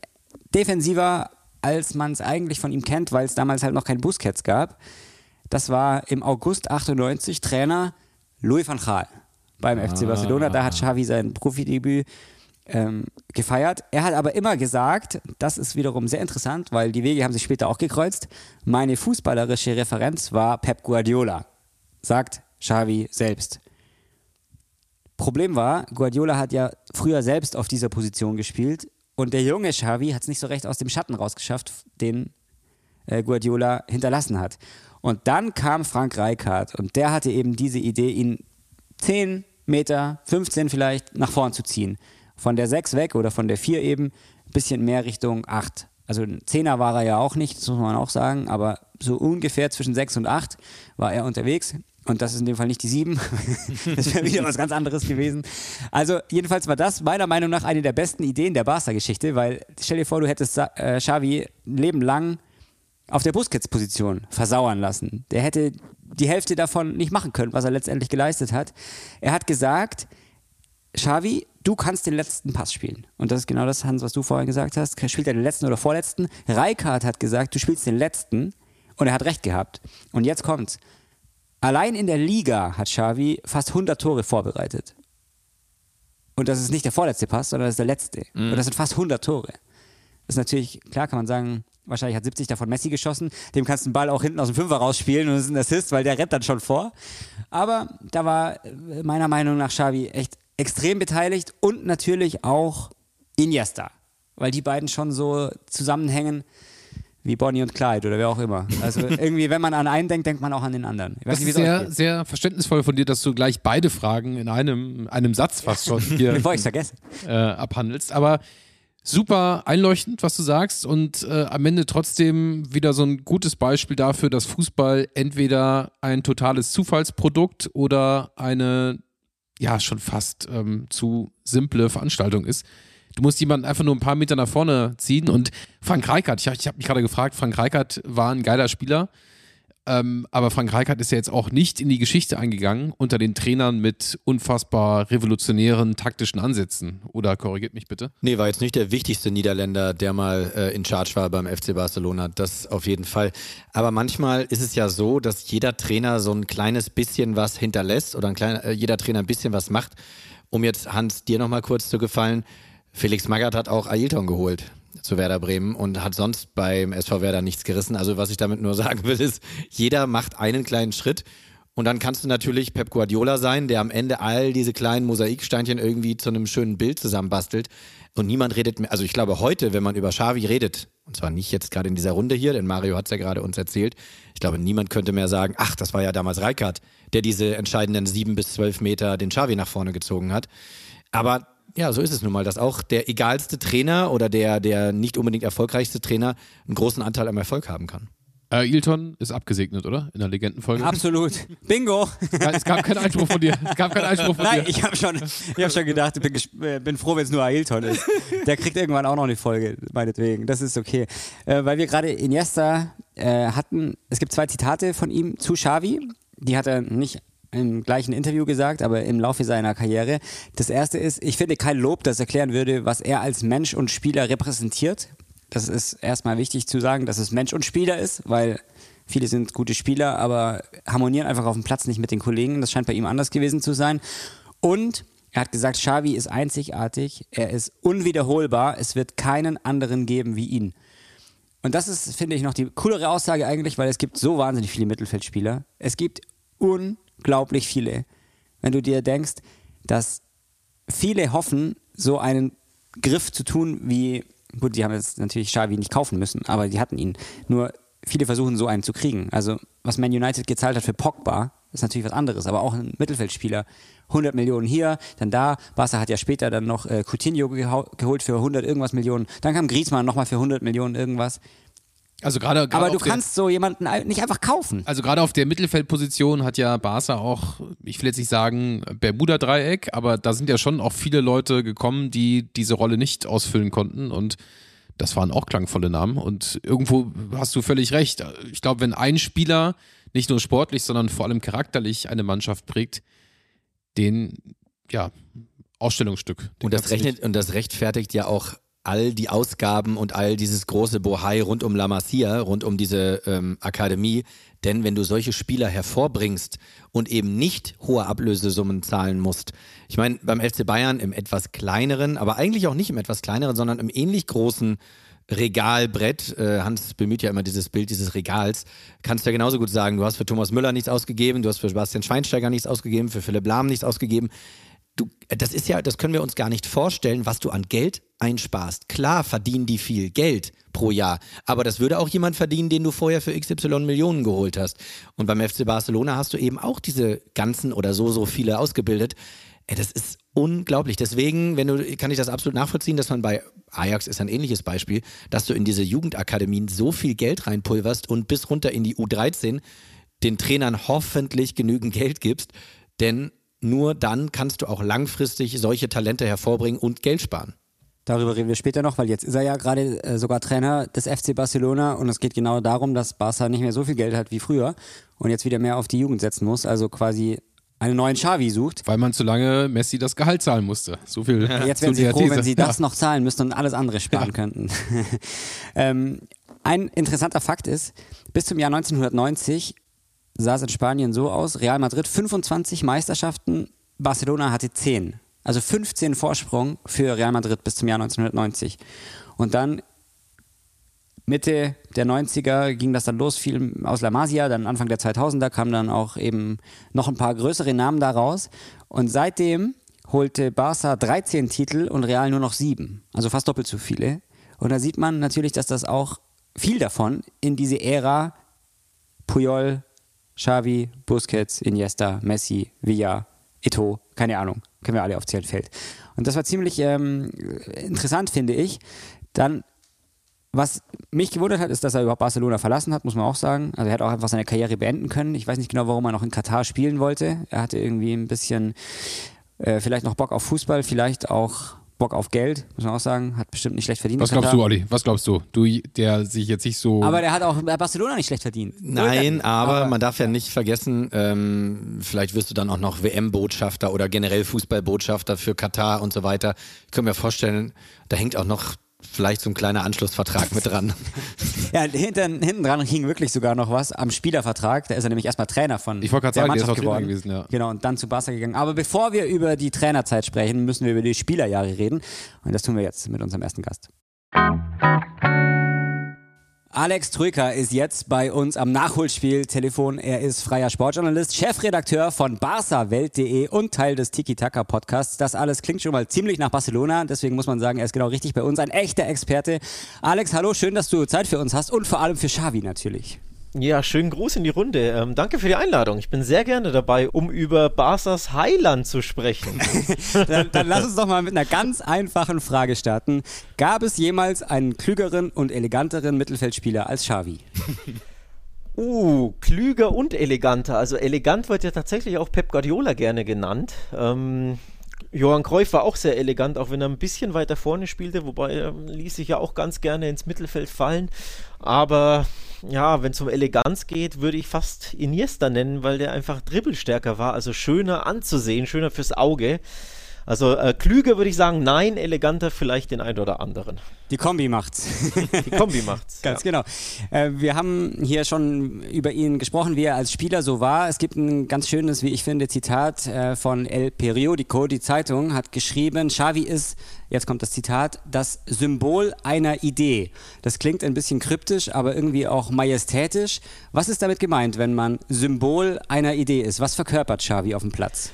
defensiver, als man es eigentlich von ihm kennt, weil es damals halt noch kein Busquets gab. Das war im August 98 Trainer Louis van Gaal beim FC Barcelona. Da hat Xavi sein Profidebüt ähm, gefeiert. Er hat aber immer gesagt, das ist wiederum sehr interessant, weil die Wege haben sich später auch gekreuzt. Meine fußballerische Referenz war Pep Guardiola, sagt Xavi selbst. Problem war, Guardiola hat ja früher selbst auf dieser Position gespielt und der junge Xavi hat es nicht so recht aus dem Schatten rausgeschafft, den äh, Guardiola hinterlassen hat. Und dann kam Frank Rijkaard und der hatte eben diese Idee, ihn 10 Meter, 15 vielleicht nach vorn zu ziehen. Von der 6 weg oder von der 4 eben, ein bisschen mehr Richtung 8. Also ein Zehner war er ja auch nicht, das muss man auch sagen, aber so ungefähr zwischen 6 und 8 war er unterwegs. Und das ist in dem Fall nicht die 7. das wäre wieder was ganz anderes gewesen. Also jedenfalls war das meiner Meinung nach eine der besten Ideen der Barca-Geschichte, weil stell dir vor, du hättest äh, Xavi ein Leben lang auf der Busquets-Position versauern lassen. Der hätte die Hälfte davon nicht machen können, was er letztendlich geleistet hat. Er hat gesagt, Xavi, du kannst den letzten Pass spielen. Und das ist genau das, Hans, was du vorhin gesagt hast. Spielt er den letzten oder vorletzten? Reikard hat gesagt, du spielst den letzten. Und er hat recht gehabt. Und jetzt kommt's. Allein in der Liga hat Xavi fast 100 Tore vorbereitet. Und das ist nicht der vorletzte Pass, sondern das ist der letzte. Und das sind fast 100 Tore. Das ist natürlich, klar kann man sagen, wahrscheinlich hat 70 davon Messi geschossen. Dem kannst du den Ball auch hinten aus dem Fünfer rausspielen und es ist ein Assist, weil der rennt dann schon vor. Aber da war äh, meiner Meinung nach Xavi echt extrem beteiligt und natürlich auch Iniesta. Weil die beiden schon so zusammenhängen wie Bonnie und Clyde oder wer auch immer. Also irgendwie, wenn man an einen denkt, denkt man auch an den anderen. Ich weiß Das nicht, ist sehr, sehr verständnisvoll von dir, dass du gleich beide Fragen in einem, einem Satz fast schon hier Bevor ich es vergesse. äh, abhandelst. Aber super einleuchtend, was du sagst und äh, am Ende trotzdem wieder so ein gutes Beispiel dafür, dass Fußball entweder ein totales Zufallsprodukt oder eine ja schon fast ähm, zu simple Veranstaltung ist. Du musst jemanden einfach nur ein paar Meter nach vorne ziehen und Frank Reichardt, ich, ich habe mich gerade gefragt, Frank Reichardt war ein geiler Spieler, ähm, aber Frank Reichardt ist ja jetzt auch nicht in die Geschichte eingegangen unter den Trainern mit unfassbar revolutionären taktischen Ansätzen. Oder korrigiert mich bitte? Nee, war jetzt nicht der wichtigste Niederländer, der mal äh, in Charge war beim FC Barcelona. Das auf jeden Fall. Aber manchmal ist es ja so, dass jeder Trainer so ein kleines bisschen was hinterlässt oder ein kleiner, äh, jeder Trainer ein bisschen was macht. Um jetzt, Hans, dir nochmal kurz zu gefallen. Felix Magath hat auch Ailton geholt. zu Werder Bremen und hat sonst beim SV Werder nichts gerissen. Also was ich damit nur sagen will, ist, jeder macht einen kleinen Schritt und dann kannst du natürlich Pep Guardiola sein, der am Ende all diese kleinen Mosaiksteinchen irgendwie zu einem schönen Bild zusammenbastelt. Und niemand redet mehr. Also ich glaube, heute, wenn man über Xavi redet, und zwar nicht jetzt gerade in dieser Runde hier, denn Mario hat es ja gerade uns erzählt, ich glaube, niemand könnte mehr sagen, ach, das war ja damals Reikert, der diese entscheidenden sieben bis zwölf Meter den Xavi nach vorne gezogen hat. Aber ja, so ist es nun mal, dass auch der egalste Trainer oder der, der nicht unbedingt erfolgreichste Trainer einen großen Anteil am Erfolg haben kann. Äh, Ilton ist abgesegnet, oder? In der Legendenfolge. Absolut. Bingo. Es gab keinen Einspruch von dir. Es gab keinen Einspruch von Nein, dir. ich habe schon, ich hab schon gedacht, ich bin, äh, bin froh, wenn es nur Ailton ist. Der kriegt irgendwann auch noch eine Folge, meinetwegen. Das ist okay. Äh, weil wir gerade Iniesta äh, hatten, es gibt zwei Zitate von ihm zu Xavi. Die hat er nicht im gleichen Interview gesagt, aber im Laufe seiner Karriere. Das erste ist, ich finde kein Lob, das erklären würde, was er als Mensch und Spieler repräsentiert. Das ist erstmal wichtig zu sagen, dass es Mensch und Spieler ist, weil viele sind gute Spieler, aber harmonieren einfach auf dem Platz nicht mit den Kollegen. Das scheint bei ihm anders gewesen zu sein. Und er hat gesagt, Xavi ist einzigartig, er ist unwiederholbar, es wird keinen anderen geben wie ihn. Und das ist, finde ich, noch die coolere Aussage eigentlich, weil es gibt so wahnsinnig viele Mittelfeldspieler. Es gibt unglaublich viele. Wenn du dir denkst, dass viele hoffen, so einen Griff zu tun wie, gut, die haben jetzt natürlich Xavi nicht kaufen müssen, aber die hatten ihn. Nur viele versuchen so einen zu kriegen. Also was Man United gezahlt hat für Pogba, ist natürlich was anderes, aber auch ein Mittelfeldspieler. 100 Millionen hier, dann da. Barca hat ja später dann noch äh, Coutinho geholt für 100 irgendwas Millionen. Dann kam Griezmann nochmal für 100 Millionen irgendwas. Also gerade gerade Aber du auf der- kannst so jemanden nicht einfach kaufen. Also gerade auf der Mittelfeldposition hat ja Barca auch, ich will jetzt nicht sagen Bermuda-Dreieck, aber da sind ja schon auch viele Leute gekommen, die diese Rolle nicht ausfüllen konnten und das waren auch klangvolle Namen und irgendwo hast du völlig recht. Ich glaube, wenn ein Spieler nicht nur sportlich, sondern vor allem charakterlich eine Mannschaft prägt, den, ja, Ausstellungsstück. Den Und das kannst rechnet und das rechtfertigt ja auch all die Ausgaben und all dieses große Bohai rund um La Masia, rund um diese ähm, Akademie. Denn wenn du solche Spieler hervorbringst und eben nicht hohe Ablösesummen zahlen musst, ich meine, beim FC Bayern im etwas kleineren, aber eigentlich auch nicht im etwas kleineren, sondern im ähnlich großen Regalbrett, äh, Hans bemüht ja immer dieses Bild dieses Regals, kannst du ja genauso gut sagen, du hast für Thomas Müller nichts ausgegeben, du hast für Sebastian Schweinsteiger nichts ausgegeben, für Philipp Lahm nichts ausgegeben du, das ist ja, das können wir uns gar nicht vorstellen, was du an Geld einsparst. Klar verdienen die viel Geld pro Jahr, aber das würde auch jemand verdienen, den du vorher für XY Millionen geholt hast. Und beim FC Barcelona hast du eben auch diese ganzen oder so, so viele ausgebildet. Das ist unglaublich. Deswegen, wenn du, kann ich das absolut nachvollziehen, dass man bei Ajax ist ein ähnliches Beispiel, dass du in diese Jugendakademien so viel Geld reinpulverst und bis runter in die U13 den Trainern hoffentlich genügend Geld gibst, denn nur dann kannst du auch langfristig solche Talente hervorbringen und Geld sparen. Darüber reden wir später noch, weil jetzt ist er ja gerade äh, sogar Trainer des FC Barcelona und es geht genau darum, dass Barca nicht mehr so viel Geld hat wie früher und jetzt wieder mehr auf die Jugend setzen muss, also quasi einen neuen Xavi sucht. Weil man zu lange Messi das Gehalt zahlen musste. So viel. Jetzt zu wären sie froh, These. wenn sie das Ja. noch zahlen müssten und alles andere sparen könnten. ähm, ein interessanter Fakt ist, bis zum Jahr 1990 sah es in Spanien so aus, Real Madrid 25 Meisterschaften, Barcelona hatte 10. Also 15 Vorsprung für Real Madrid bis zum Jahr 1990. Und dann Mitte der 90er ging das dann los, viel aus La Masia, dann Anfang der 2000er kamen dann auch eben noch ein paar größere Namen da raus. Und seitdem holte Barca 13 Titel und Real nur noch sieben, also fast doppelt so viele. Und da sieht man natürlich, dass das auch viel davon in diese Ära Puyol, Xavi, Busquets, Iniesta, Messi, Villa, Eto'o, keine Ahnung, können wir alle aufzählen, fällt. Und das war ziemlich ähm, interessant, finde ich. Dann was mich gewundert hat, ist, dass er überhaupt Barcelona verlassen hat, muss man auch sagen. Also er hat auch einfach seine Karriere beenden können. Ich weiß nicht genau, warum er noch in Katar spielen wollte. Er hatte irgendwie ein bisschen äh, vielleicht noch Bock auf Fußball, vielleicht auch Bock auf Geld, muss man auch sagen. Hat bestimmt nicht schlecht verdient. Was glaubst du, Olli? Was glaubst du? Du, der sich jetzt nicht so. Aber der hat auch bei Barcelona nicht schlecht verdient. Nein, aber, Aber- man darf ja nicht vergessen, ähm, vielleicht wirst du dann auch noch WM-Botschafter oder generell Fußballbotschafter für Katar und so weiter. Ich kann mir vorstellen, da hängt auch noch vielleicht so ein kleiner Anschlussvertrag mit dran. Ja, hinten, hinten dran hing wirklich sogar noch was am Spielervertrag. Da ist er nämlich erstmal Trainer von Ich wollte gerade der sagen, der ist Mannschaft auch Trainer geworden. gewesen, ja. Genau, und dann zu Barca gegangen. Aber bevor wir über die Trainerzeit sprechen, müssen wir über die Spielerjahre reden. Und das tun wir jetzt mit unserem ersten Gast. Alex Trücker ist jetzt bei uns am Nachholspiel-Telefon. Er ist freier Sportjournalist, Chefredakteur von barsawelt.de und Teil des Tiki-Taka-Podcasts. Das alles klingt schon mal ziemlich nach Barcelona, deswegen muss man sagen, er ist genau richtig bei uns, ein echter Experte. Alex, hallo, schön, dass du Zeit für uns hast und vor allem für Xavi natürlich. Ja, schönen Gruß in die Runde. Ähm, danke für die Einladung. Ich bin sehr gerne dabei, um über Barsas Highland zu sprechen. dann, dann, lass uns doch mal mit einer ganz einfachen Frage starten. Gab es jemals einen klügeren und eleganteren Mittelfeldspieler als Xavi? Uh, klüger und eleganter. Also elegant wird ja tatsächlich auch Pep Guardiola gerne genannt. Ähm, Johann Cruyff war auch sehr elegant, auch wenn er ein bisschen weiter vorne spielte, wobei er ließ sich ja auch ganz gerne ins Mittelfeld fallen. Aber ja, wenn es um Eleganz geht, würde ich fast Iniesta nennen, weil der einfach dribbelstärker war, also schöner anzusehen, schöner fürs Auge. Also äh, klüger würde ich sagen, nein, eleganter vielleicht den einen oder anderen. Die Kombi macht's. Die Kombi macht's. Ganz ja. genau. Äh, wir haben hier schon über ihn gesprochen, wie er als Spieler so war. Es gibt ein ganz schönes, wie ich finde, Zitat äh, von El Periodico, die Zeitung, hat geschrieben, Xavi ist, jetzt kommt das Zitat, das Symbol einer Idee. Das klingt ein bisschen kryptisch, aber irgendwie auch majestätisch. Was ist damit gemeint, wenn man Symbol einer Idee ist? Was verkörpert Xavi auf dem Platz?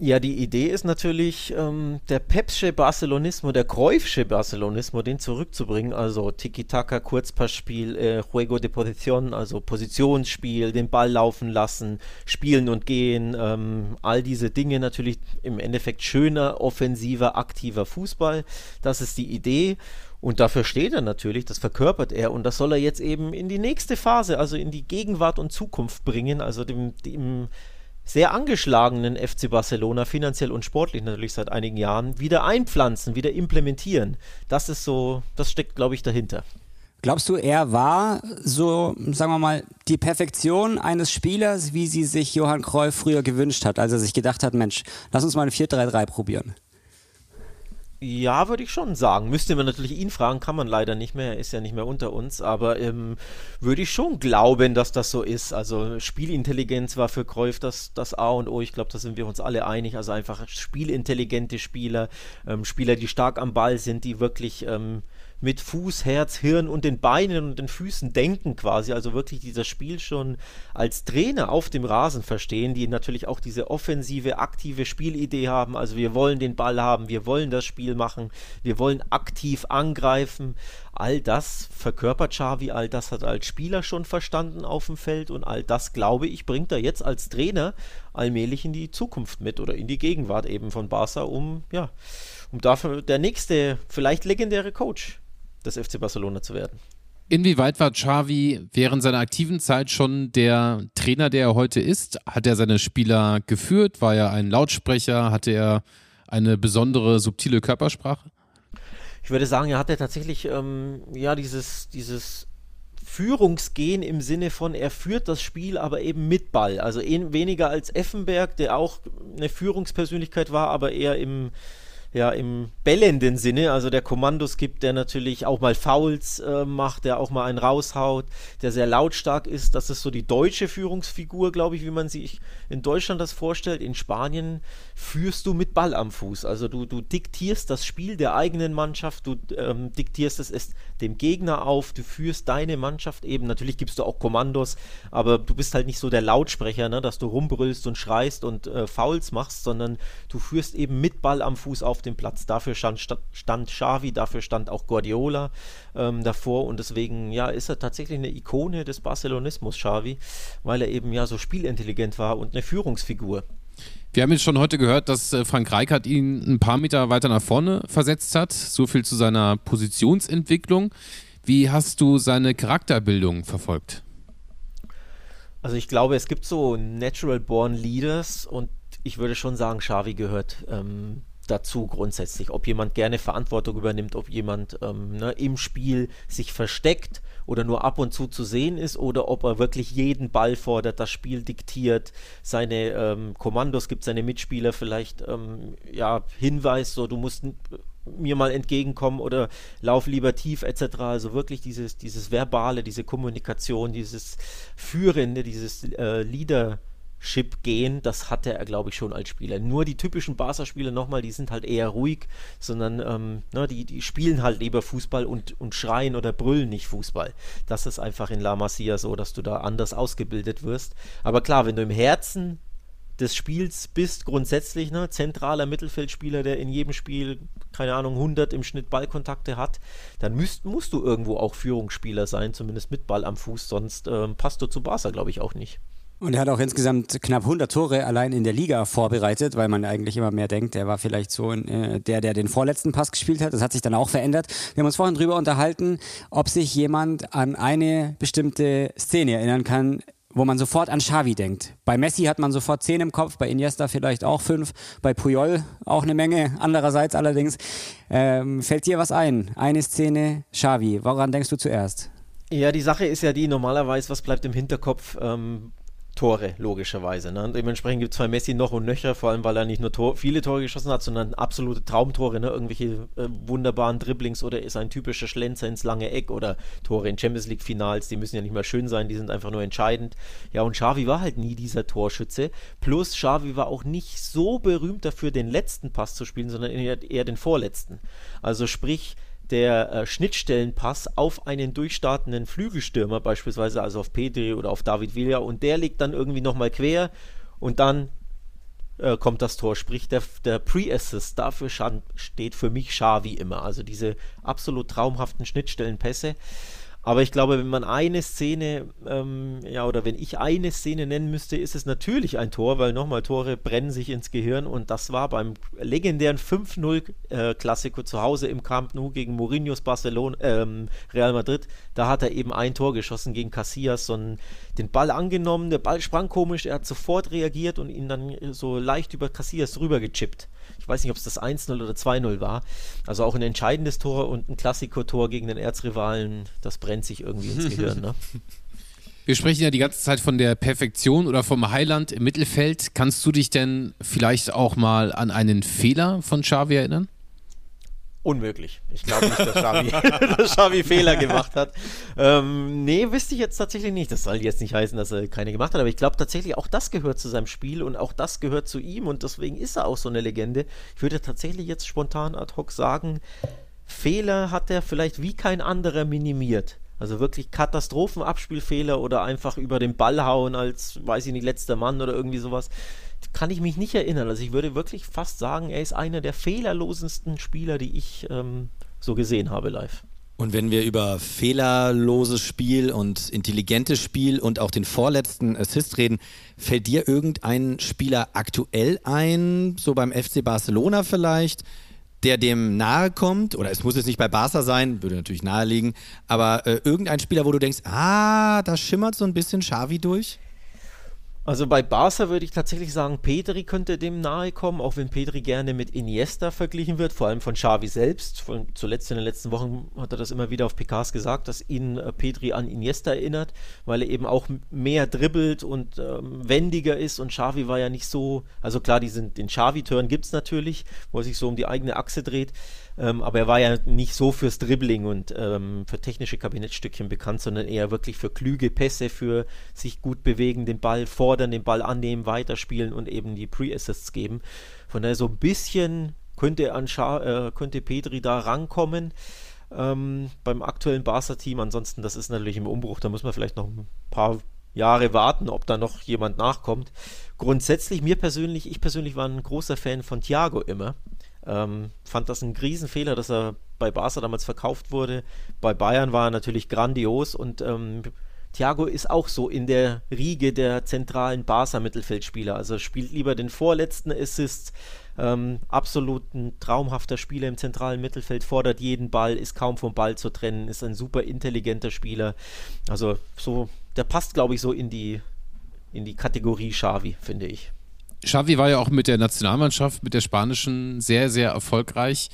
Ja, die Idee ist natürlich, ähm, der Pepsche Barcelonismo, der Cruyffsche Barcelonismo, den zurückzubringen. Also Tiki-Taka, Kurzpassspiel, äh, Juego de Posición, also Positionsspiel, den Ball laufen lassen, spielen und gehen. Ähm, all diese Dinge natürlich im Endeffekt schöner, offensiver, aktiver Fußball. Das ist die Idee. Und dafür steht er natürlich, das verkörpert er und das soll er jetzt eben in die nächste Phase, also in die Gegenwart und Zukunft bringen, also dem, dem sehr angeschlagenen FC Barcelona, finanziell und sportlich natürlich seit einigen Jahren, wieder einpflanzen, wieder implementieren. Das ist so, das steckt, glaube ich, dahinter. Glaubst du, er war so, sagen wir mal, die Perfektion eines Spielers, wie sie sich Johann Cruyff früher gewünscht hat, als er sich gedacht hat, Mensch, lass uns mal ein 4-3-3 probieren? Ja, würde ich schon sagen. Müsste man natürlich ihn fragen, kann man leider nicht mehr, er ist ja nicht mehr unter uns, aber ähm, würde ich schon glauben, dass das so ist. Also Spielintelligenz war für Kräuf das, das A und O, ich glaube, da sind wir uns alle einig. Also einfach spielintelligente Spieler, ähm, Spieler, die stark am Ball sind, die wirklich ähm, mit Fuß, Herz, Hirn und den Beinen und den Füßen denken quasi, also wirklich dieses Spiel schon als Trainer auf dem Rasen verstehen, die natürlich auch diese offensive, aktive Spielidee haben, also wir wollen den Ball haben, wir wollen das Spiel machen, wir wollen aktiv angreifen, all das verkörpert Xavi, all das hat er als Spieler schon verstanden auf dem Feld und all das, glaube ich, bringt er jetzt als Trainer allmählich in die Zukunft mit oder in die Gegenwart eben von Barca, um ja, um dafür der nächste, vielleicht legendäre Coach des FC Barcelona zu werden. Inwieweit war Xavi während seiner aktiven Zeit schon der Trainer, der er heute ist? Hat er seine Spieler geführt? War er ein Lautsprecher? Hatte er eine besondere, subtile Körpersprache? Ich würde sagen, er hatte tatsächlich ähm, ja dieses, dieses Führungsgehen im Sinne von, er führt das Spiel, aber eben mit Ball. Also weniger als Effenberg, der auch eine Führungspersönlichkeit war, aber eher im, ja im bellenden Sinne, also der Kommandos gibt, der natürlich auch mal Fouls äh, macht, der auch mal einen raushaut, der sehr lautstark ist. Das ist so die deutsche Führungsfigur, glaube ich, wie man sich in Deutschland das vorstellt. In Spanien führst du mit Ball am Fuß. Also du, du diktierst das Spiel der eigenen Mannschaft, du ähm, diktierst es dem Gegner auf, du führst deine Mannschaft eben. Natürlich gibst du auch Kommandos, aber du bist halt nicht so der Lautsprecher, ne, dass du rumbrüllst und schreist und äh, Fouls machst, sondern du führst eben mit Ball am Fuß auf dem Platz. Dafür stand, stand Xavi, dafür stand auch Guardiola ähm, davor und deswegen ja, ist er tatsächlich eine Ikone des Barcelonismus, Xavi, weil er eben ja so spielintelligent war und eine Führungsfigur. Wir haben jetzt schon heute gehört, dass äh, Frank Reichardt ihn ein paar Meter weiter nach vorne versetzt hat. So viel zu seiner Positionsentwicklung. Wie hast du seine Charakterbildung verfolgt? Also ich glaube, es gibt so Natural Born Leaders und ich würde schon sagen, Xavi gehört ähm, dazu grundsätzlich. Ob jemand gerne Verantwortung übernimmt, ob jemand ähm, ne, im Spiel sich versteckt oder nur ab und zu zu sehen ist oder ob er wirklich jeden Ball fordert, das Spiel diktiert, seine ähm, Kommandos gibt, seine Mitspieler vielleicht ähm, ja, hinweist, so du musst mir mal entgegenkommen oder lauf lieber tief etc. Also wirklich dieses, dieses Verbale, diese Kommunikation, dieses Führende, dieses äh, Leader Chip gehen, das hatte er, glaube ich, schon als Spieler. Nur die typischen Barca-Spieler nochmal, die sind halt eher ruhig, sondern ähm, ne, die, die spielen halt lieber Fußball und, und schreien oder brüllen nicht Fußball. Das ist einfach in La Masia so, dass du da anders ausgebildet wirst. Aber klar, wenn du im Herzen des Spiels bist, grundsätzlich, ne, zentraler Mittelfeldspieler, der in jedem Spiel, keine Ahnung, 100 im Schnitt Ballkontakte hat, dann müsst, musst du irgendwo auch Führungsspieler sein, zumindest mit Ball am Fuß, sonst ähm, passt du zu Barca, glaube ich, auch nicht. Und er hat auch insgesamt knapp 100 Tore allein in der Liga vorbereitet, weil man eigentlich immer mehr denkt, er war vielleicht so äh, der, der den vorletzten Pass gespielt hat. Das hat sich dann auch verändert. Wir haben uns vorhin darüber unterhalten, ob sich jemand an eine bestimmte Szene erinnern kann, wo man sofort an Xavi denkt. Bei Messi hat man sofort zehn im Kopf, bei Iniesta vielleicht auch fünf, bei Puyol auch eine Menge. Andererseits allerdings ähm, fällt dir was ein? Eine Szene Xavi. Woran denkst du zuerst? Ja, die Sache ist ja die, normalerweise, was bleibt im Hinterkopf? Ähm, Tore, logischerweise. Ne? Und dementsprechend gibt es bei Messi noch und nöcher, vor allem weil er nicht nur Tor, viele Tore geschossen hat, sondern absolute Traumtore, ne? irgendwelche äh, wunderbaren Dribblings oder ist ein typischer Schlenzer ins lange Eck oder Tore in Champions League Finals, die müssen ja nicht mal schön sein, die sind einfach nur entscheidend. Ja, und Xavi war halt nie dieser Torschütze. Plus Xavi war auch nicht so berühmt dafür, den letzten Pass zu spielen, sondern eher den vorletzten. Also sprich, der äh, Schnittstellenpass auf einen durchstartenden Flügelstürmer, beispielsweise also auf Pedri oder auf David Villa, und der liegt dann irgendwie nochmal quer und dann äh, kommt das Tor. Sprich, der, der Pre-Assist, dafür steht für mich Xavi immer. Also diese absolut traumhaften Schnittstellenpässe. Aber ich glaube, wenn man eine Szene, ähm, ja, oder wenn ich eine Szene nennen müsste, ist es natürlich ein Tor, weil nochmal Tore brennen sich ins Gehirn und das war beim legendären 5-0-Klassiko äh, zu Hause im Camp Nou gegen Mourinhos Barcelona, ähm, Real Madrid. Da hat er eben ein Tor geschossen gegen Casillas, so einen, den Ball angenommen, der Ball sprang komisch, er hat sofort reagiert und ihn dann so leicht über Casillas rüber gechippt. Ich weiß nicht, ob es das 1-0 oder 2-0 war. Also auch ein entscheidendes Tor und ein Klassiko-Tor gegen den Erzrivalen, das brennt sich irgendwie ins Gehirn. Ne? Wir sprechen ja die ganze Zeit von der Perfektion oder vom Heiland im Mittelfeld. Kannst du dich denn vielleicht auch mal an einen Fehler von Xavi erinnern? Unmöglich. Ich glaube nicht, dass Xavi, dass Xavi Fehler gemacht hat. Ähm, nee, wüsste ich jetzt tatsächlich nicht. Das soll jetzt nicht heißen, dass er keine gemacht hat, aber ich glaube tatsächlich, auch das gehört zu seinem Spiel und auch das gehört zu ihm und deswegen ist er auch so eine Legende. Ich würde tatsächlich jetzt spontan ad hoc sagen, Fehler hat er vielleicht wie kein anderer minimiert. Also wirklich Katastrophenabspielfehler oder einfach über den Ball hauen als, weiß ich nicht, letzter Mann oder irgendwie sowas kann ich mich nicht erinnern. Also ich würde wirklich fast sagen, er ist einer der fehlerlosesten Spieler, die ich ähm, so gesehen habe live. Und wenn wir über fehlerloses Spiel und intelligentes Spiel und auch den vorletzten Assist reden, fällt dir irgendein Spieler aktuell ein, so beim FC Barcelona vielleicht, der dem nahe kommt? Oder es muss jetzt nicht bei Barca sein, würde natürlich nahe liegen, aber äh, irgendein Spieler, wo du denkst, ah, da schimmert so ein bisschen Xavi durch? Also bei Barca würde ich tatsächlich sagen, Pedri könnte dem nahe kommen, auch wenn Pedri gerne mit Iniesta verglichen wird, vor allem von Xavi selbst. Von, zuletzt in den letzten Wochen hat er das immer wieder auf PKs gesagt, dass ihn äh, Pedri an Iniesta erinnert, weil er eben auch mehr dribbelt und ähm, wendiger ist und Xavi war ja nicht so, also klar, diesen, den Xavi-Turn gibt es natürlich, wo er sich so um die eigene Achse dreht, ähm, aber er war ja nicht so fürs Dribbling und ähm, für technische Kabinettstückchen bekannt, sondern eher wirklich für klüge Pässe, für sich gut bewegen, den Ball fordern, den Ball annehmen, weiterspielen und eben die Pre-Assists geben. Von daher so ein bisschen könnte, an äh, könnte Petri da rankommen. Ähm, beim aktuellen Barca-Team. Ansonsten, das ist natürlich im Umbruch, da muss man vielleicht noch ein paar Jahre warten, ob da noch jemand nachkommt. Grundsätzlich, mir persönlich, ich persönlich war ein großer Fan von Thiago immer. Ähm, fand das ein Riesenfehler, dass er bei Barca damals verkauft wurde. Bei Bayern war er natürlich grandios und ähm, Thiago ist auch so in der Riege der zentralen Barca-Mittelfeldspieler. Also spielt lieber den vorletzten Assist. Ähm, absolut ein traumhafter Spieler im zentralen Mittelfeld, fordert jeden Ball, ist kaum vom Ball zu trennen, ist ein super intelligenter Spieler. Also so, der passt, glaube ich, so in die, in die Kategorie Xavi, finde ich. Xavi war ja auch mit der Nationalmannschaft, mit der spanischen, sehr, sehr erfolgreich.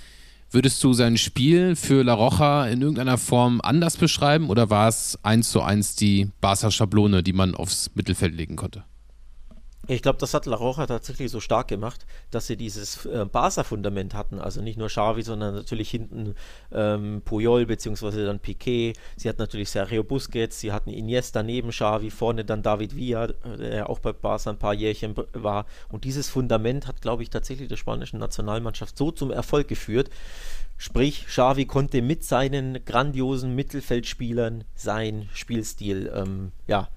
Würdest du sein Spiel für La Roja in irgendeiner Form anders beschreiben oder war es eins zu eins die Barca-Schablone, die man aufs Mittelfeld legen konnte? Ich glaube, das hat La Roja tatsächlich so stark gemacht, dass sie dieses äh, Barca-Fundament hatten. Also nicht nur Xavi, sondern natürlich hinten ähm, Puyol beziehungsweise dann Piquet. Sie hatten natürlich Sergio Busquets, sie hatten Iniesta neben Xavi, vorne dann David Villa, der auch bei Barca ein paar Jährchen war. Und dieses Fundament hat, glaube ich, tatsächlich der spanischen Nationalmannschaft so zum Erfolg geführt. Sprich, Xavi konnte mit seinen grandiosen Mittelfeldspielern sein Spielstil ähm, ja,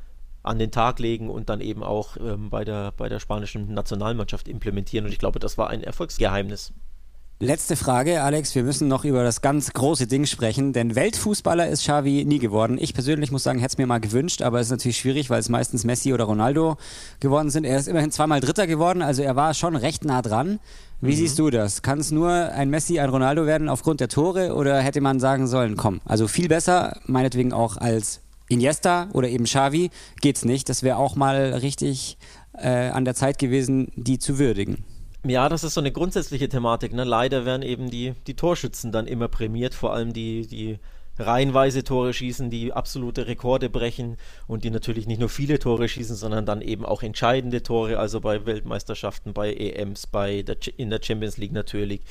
an den Tag legen und dann eben auch ähm, bei, der, bei der spanischen Nationalmannschaft implementieren. Und ich glaube, das war ein Erfolgsgeheimnis. Letzte Frage, Alex. Wir müssen noch über das ganz große Ding sprechen, denn Weltfußballer ist Xavi nie geworden. Ich persönlich muss sagen, hätte es mir mal gewünscht, aber es ist natürlich schwierig, weil es meistens Messi oder Ronaldo geworden sind. Er ist immerhin zweimal Dritter geworden, also er war schon recht nah dran. Wie mhm. siehst du das? Kann es nur ein Messi, ein Ronaldo werden aufgrund der Tore oder hätte man sagen sollen, komm, also viel besser, meinetwegen auch als Iniesta oder eben Xavi geht's nicht. Das wäre auch mal richtig äh, an der Zeit gewesen, die zu würdigen. Ja, das ist so eine grundsätzliche Thematik. Ne? Leider werden eben die, die Torschützen dann immer prämiert, vor allem die, die reihenweise Tore schießen, die absolute Rekorde brechen und die natürlich nicht nur viele Tore schießen, sondern dann eben auch entscheidende Tore, also bei Weltmeisterschaften, bei EMs, bei der, in der Champions League natürlich.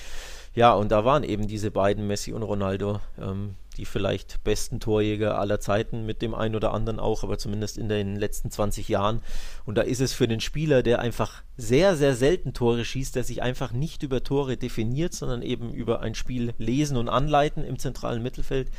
Ja, und da waren eben diese beiden, Messi und Ronaldo, ähm, die vielleicht besten Torjäger aller Zeiten mit dem einen oder anderen auch, aber zumindest in den letzten 20 Jahren. Und da ist es für den Spieler, der einfach sehr, sehr selten Tore schießt, der sich einfach nicht über Tore definiert, sondern eben über ein Spiel lesen und anleiten im zentralen Mittelfeld,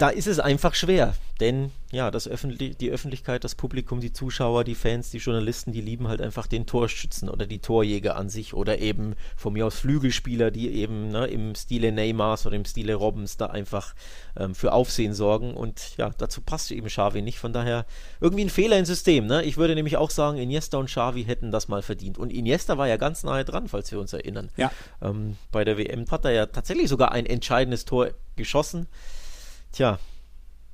da ist es einfach schwer, denn ja, das Öffentlich die Öffentlichkeit, das Publikum, die Zuschauer, die Fans, die Journalisten, die lieben halt einfach den Torschützen oder die Torjäger an sich oder eben von mir aus Flügelspieler, die eben ne, im Stile Neymars oder im Stile Robbins da einfach ähm, für Aufsehen sorgen und ja, dazu passt eben Xavi nicht, von daher irgendwie ein Fehler im System, ne? Ich würde nämlich auch sagen, Iniesta und Xavi hätten das mal verdient und Iniesta war ja ganz nahe dran, falls wir uns erinnern. Ja. Ähm, bei der WM hat er ja tatsächlich sogar ein entscheidendes Tor geschossen. Tja,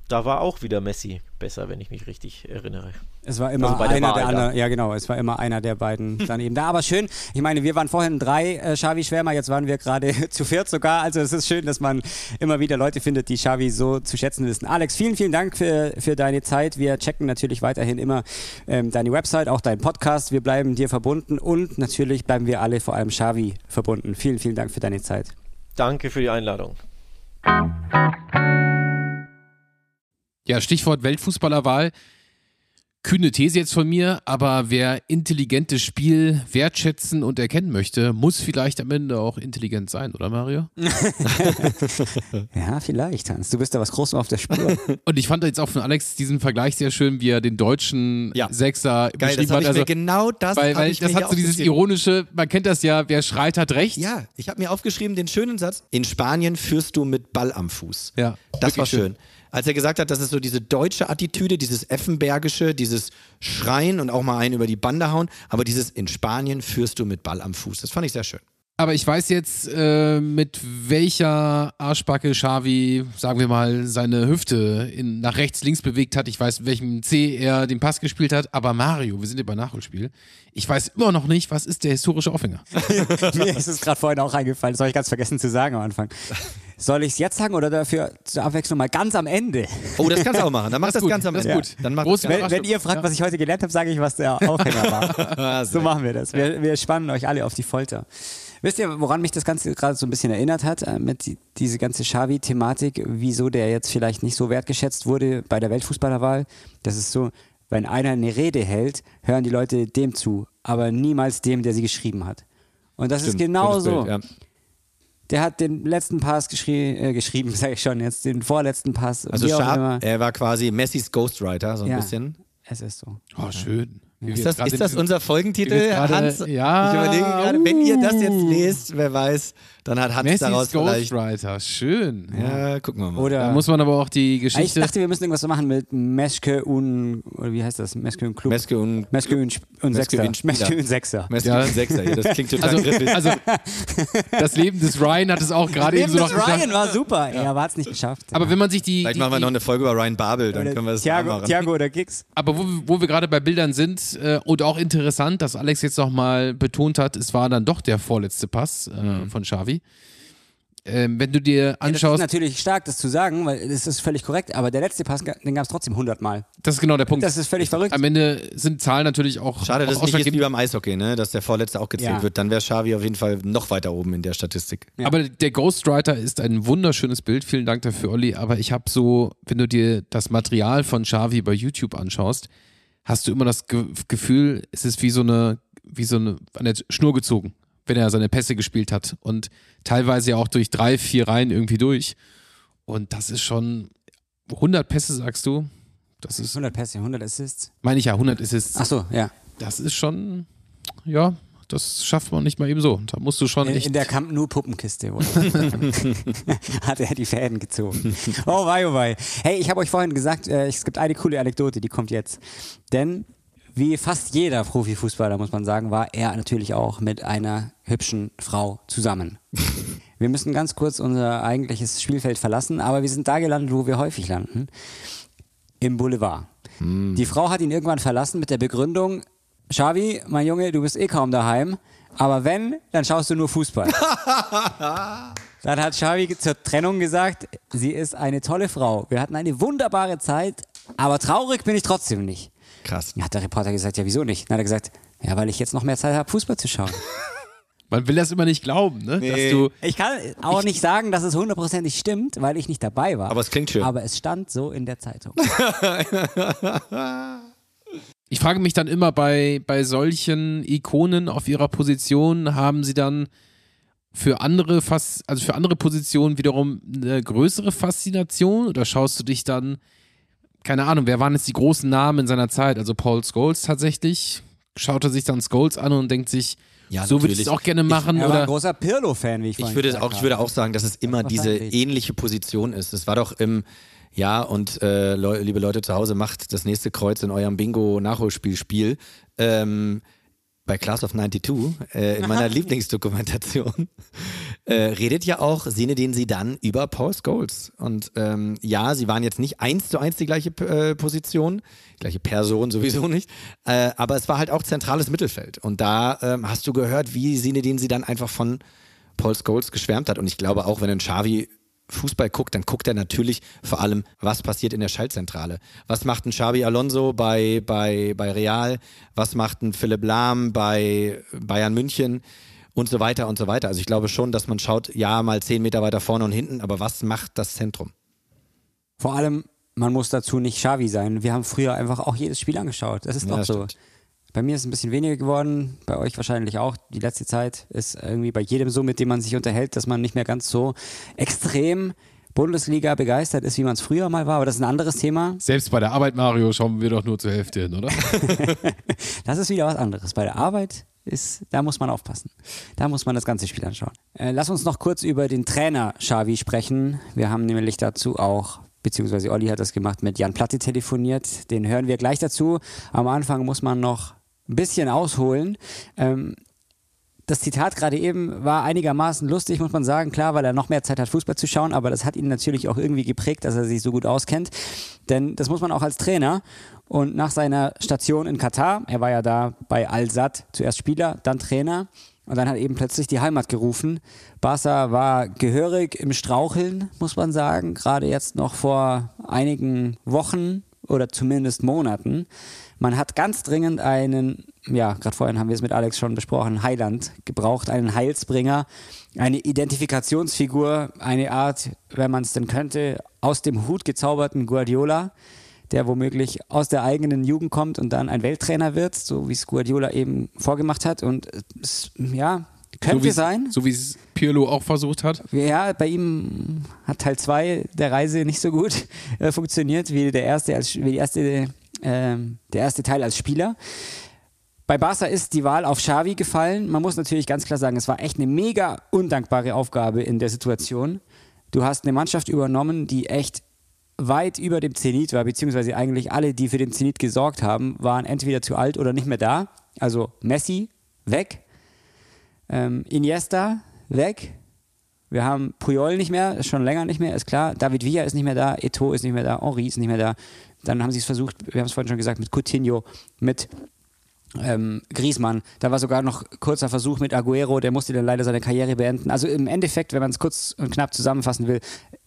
da war auch wieder Messi besser, wenn ich mich richtig erinnere. Es war immer also einer der, der anderen, ja genau, es war immer einer der beiden dann eben da. Aber schön, ich meine, wir waren vorhin drei äh, Xavi-Schwärmer, jetzt waren wir gerade zu viert sogar. Also es ist schön, dass man immer wieder Leute findet, die Xavi so zu schätzen wissen. Alex, vielen, vielen Dank für, für deine Zeit. Wir checken natürlich weiterhin immer ähm, deine Website, auch deinen Podcast. Wir bleiben dir verbunden und natürlich bleiben wir alle vor allem Xavi verbunden. Vielen, vielen Dank für deine Zeit. Danke für die Einladung. Ja, Stichwort Weltfußballerwahl. Kühne These jetzt von mir, aber wer intelligentes Spiel wertschätzen und erkennen möchte, muss vielleicht am Ende auch intelligent sein, oder Mario? ja, vielleicht, Hans. Du bist da was Großes auf der Spur. Und ich fand jetzt auch von Alex diesen Vergleich sehr schön, wie er den deutschen ja. Sechser Geil, beschrieben hat. Also, genau das weil, weil das hat so dieses ironische, man kennt das ja, wer schreit, hat recht. Ja, ich habe mir aufgeschrieben den schönen Satz, in Spanien führst du mit Ball am Fuß. Ja, das war schön. schön als er gesagt hat, das ist so diese deutsche Attitüde, dieses Effenbergische, dieses Schreien und auch mal einen über die Bande hauen, aber dieses in Spanien führst du mit Ball am Fuß. Das fand ich sehr schön. Aber ich weiß jetzt, äh, mit welcher Arschbacke Xavi, sagen wir mal, seine Hüfte in, nach rechts, links bewegt hat. Ich weiß, welchem C er den Pass gespielt hat. Aber Mario, wir sind ja bei Nachholspiel. Ich weiß immer noch nicht, was ist der historische Aufhänger. Mir ist es gerade vorhin auch eingefallen. Das habe ich ganz vergessen zu sagen am Anfang. Soll ich es jetzt sagen oder dafür zur Abwechslung mal ganz am Ende? Oh, das kannst du auch machen. Dann mach das, das ganz am Ende. Das ist gut. Dann mach Groß, wenn, wenn, ihr fragt, was ich heute gelernt habe, sage ich, was der Aufhänger war. so machen wir das. Wir, wir spannen euch alle auf die Folter. Wisst ihr, woran mich das Ganze gerade so ein bisschen erinnert hat, äh, mit die, diese ganze Xavi-Thematik, wieso der jetzt vielleicht nicht so wertgeschätzt wurde bei der Weltfußballerwahl? Das ist so, wenn einer eine Rede hält, hören die Leute dem zu, aber niemals dem, der sie geschrieben hat. Und das Stimmt, ist genau so. Ja. Der hat den letzten Pass geschrie äh, geschrieben, sage ich schon jetzt, den vorletzten Pass. Also Sharp, er war quasi Messis Ghostwriter, so ein ja, bisschen. Es ist so. Oh, schön. Ist das, ist das unser Folgentitel, grade, Hans? Ja. Ich überlege gerade, wenn ihr das jetzt lest, wer weiß, dann hat Hans Messis daraus vielleicht... Ghostwriter, schön. Ja, gucken wir mal. Oder da muss man aber auch die Geschichte... Ich dachte, wir müssen irgendwas so machen mit Meschke und... Oder wie heißt das? Meschke und Klub. Meschke und... Meschke und, und Sechser. Meschke und Sechser. Meschke ja. und Sechser, ja, das klingt total also, griffig. Also, das Leben des Ryan hat es auch gerade eben so noch geschafft. Ryan war super, ja. er hat es nicht geschafft. Aber wenn man sich die... Vielleicht die, machen wir noch eine Folge über Ryan Babel, dann können wir das Thiago, machen. Thiago oder Gix. Aber wo, wo wir gerade bei Bildern sind äh, und auch interessant, dass Alex jetzt nochmal betont hat, es war dann doch der vorletzte Pass äh, mhm. von Xavi ähm, wenn du dir Ja, das ist anschaust, natürlich stark, das zu sagen, weil das ist völlig korrekt, aber der letzte Pass, den gab es trotzdem 100 Mal. das ist genau der Punkt. Das ist völlig verrückt. Am Ende sind Zahlen natürlich auch. Schade, dass es nicht ist wie beim Eishockey, ne? dass der Vorletzte auch gezählt Ja. wird. Dann wäre Xavi auf jeden Fall noch weiter oben in der Statistik. Ja. Aber der Ghostwriter ist ein wunderschönes Bild. Vielen Dank dafür, Olli. Aber ich habe so, wenn du dir das Material von Xavi bei YouTube anschaust, hast du immer das Ge Gefühl, es ist wie so eine, wie so eine an der Schnur gezogen, wenn er seine Pässe gespielt hat. Und teilweise ja auch durch drei, vier Reihen irgendwie durch. Und das ist schon 100 Pässe, sagst du? Das ist, 100 Pässe, 100 Assists. meine ich ja, 100 ist es. Ach so, ja. Das ist schon, ja, das schafft man nicht mal eben so. Da musst du schon In, echt. in der Camp Nou Puppenkiste hat er die Fäden gezogen. Oh wei, oh wei. Hey, ich habe euch vorhin gesagt, äh, es gibt eine coole Anekdote, die kommt jetzt. Denn wie fast jeder Profifußballer, muss man sagen, war er natürlich auch mit einer hübschen Frau zusammen. Wir müssen ganz kurz unser eigentliches Spielfeld verlassen, aber wir sind da gelandet, wo wir häufig landen. Im Boulevard. Die Frau hat ihn irgendwann verlassen mit der Begründung, Xavi, mein Junge, du bist eh kaum daheim, aber wenn, dann schaust du nur Fußball. Dann hat Xavi zur Trennung gesagt, sie ist eine tolle Frau. Wir hatten eine wunderbare Zeit, aber traurig bin ich trotzdem nicht. Krass. Dann hat der Reporter gesagt, ja wieso nicht? Dann hat er gesagt, ja, weil ich jetzt noch mehr Zeit habe, Fußball zu schauen. Man will das immer nicht glauben, ne? Dass du, Ich kann auch nicht sagen, dass es hundertprozentig stimmt, weil ich nicht dabei war. Aber es klingt schön. Aber es stand so in der Zeitung. ich frage mich dann immer bei, bei solchen Ikonen auf ihrer Position, haben sie dann für andere Fas also für andere Positionen wiederum eine größere Faszination? Oder schaust du dich dann, keine Ahnung, wer waren jetzt die großen Namen in seiner Zeit? Also Paul Scholes tatsächlich, schaut er sich dann Scholes an und denkt sich, Ja, so würde ich es auch gerne machen Er war ein oder? großer Pirlo-Fan, wie ich Ich würde, ich würde auch sagen, dass es immer diese ähnliche Position ist. Es war doch im, ja, und äh, Leu liebe Leute zu Hause, macht das nächste Kreuz in eurem Bingo-Nachholspiel-Spiel. Ähm, bei Class of 92, äh, in meiner Lieblingsdokumentation, äh, redet ja auch Sinedin Sidan über Paul Scholes. Und ähm, ja, sie waren jetzt nicht eins zu eins die gleiche äh, Position, gleiche Person sowieso nicht, äh, aber es war halt auch zentrales Mittelfeld. Und da ähm, hast du gehört, wie Sinedin Sidan einfach von Paul Scholes geschwärmt hat. Und ich glaube auch, wenn ein Xavi Fußball guckt, dann guckt er natürlich vor allem, was passiert in der Schaltzentrale. Was macht ein Xabi Alonso bei, bei, bei Real? Was macht ein Philipp Lahm bei Bayern München? Und so weiter und so weiter. Also ich glaube schon, dass man schaut, ja, mal zehn Meter weiter vorne und hinten, aber was macht das Zentrum? Vor allem, man muss dazu nicht Xavi sein. Wir haben früher einfach auch jedes Spiel angeschaut. Das ist Ja, doch so. stimmt. Bei mir ist es ein bisschen weniger geworden, bei euch wahrscheinlich auch. Die letzte Zeit ist irgendwie bei jedem so, mit dem man sich unterhält, dass man nicht mehr ganz so extrem Bundesliga begeistert ist, wie man es früher mal war. Aber das ist ein anderes Thema. selbst bei der Arbeit, Mario, schauen wir doch nur zur Hälfte hin, oder? Das ist wieder was anderes. Bei der Arbeit ist, da muss man aufpassen. Da muss man das ganze Spiel anschauen. Äh, lass uns noch kurz über den Trainer Xavi sprechen. Wir haben nämlich dazu auch, beziehungsweise Olli hat das gemacht, mit Jan Platte telefoniert. Den hören wir gleich dazu. Am Anfang muss man noch ein bisschen ausholen. Ähm, das Zitat gerade eben war einigermaßen lustig, muss man sagen. Klar, weil er noch mehr Zeit hat, Fußball zu schauen, aber das hat ihn natürlich auch irgendwie geprägt, dass er sich so gut auskennt. Denn das muss man auch als Trainer. Und nach seiner Station in Katar, er war ja da bei Al-Sad, zuerst Spieler, dann Trainer. Und dann hat eben plötzlich die Heimat gerufen. Barca war gehörig im Straucheln, muss man sagen. Gerade jetzt noch vor einigen Wochen oder zumindest Monaten. Man hat ganz dringend einen, ja, gerade vorhin haben wir es mit Alex schon besprochen, Heiland gebraucht, einen Heilsbringer, eine Identifikationsfigur, eine Art, wenn man es denn könnte, aus dem Hut gezauberten Guardiola, der womöglich aus der eigenen Jugend kommt und dann ein Welttrainer wird, so wie es Guardiola eben vorgemacht hat. Und ja, könnte so wie sein. So wie es Pirlo auch versucht hat. Ja, bei ihm hat Teil 2 der Reise nicht so gut äh, funktioniert wie der erste, als, wie die erste, ähm, der erste Teil als Spieler. Bei Barca ist die Wahl auf Xavi gefallen. Man muss natürlich ganz klar sagen, es war echt eine mega undankbare Aufgabe in der Situation. Du hast eine Mannschaft übernommen, die echt weit über dem Zenit war, beziehungsweise eigentlich alle, die für den Zenit gesorgt haben, waren entweder zu alt oder nicht mehr da. Also Messi weg, ähm, Iniesta weg. Wir haben Puyol nicht mehr, schon länger nicht mehr, ist klar. David Villa ist nicht mehr da, Eto ist nicht mehr da, Henri ist nicht mehr da. Dann haben sie es versucht, wir haben es vorhin schon gesagt, mit Coutinho, mit ähm, Griezmann. Da war sogar noch kurzer Versuch mit Aguero, der musste dann leider seine Karriere beenden. Also im Endeffekt, wenn man es kurz und knapp zusammenfassen will,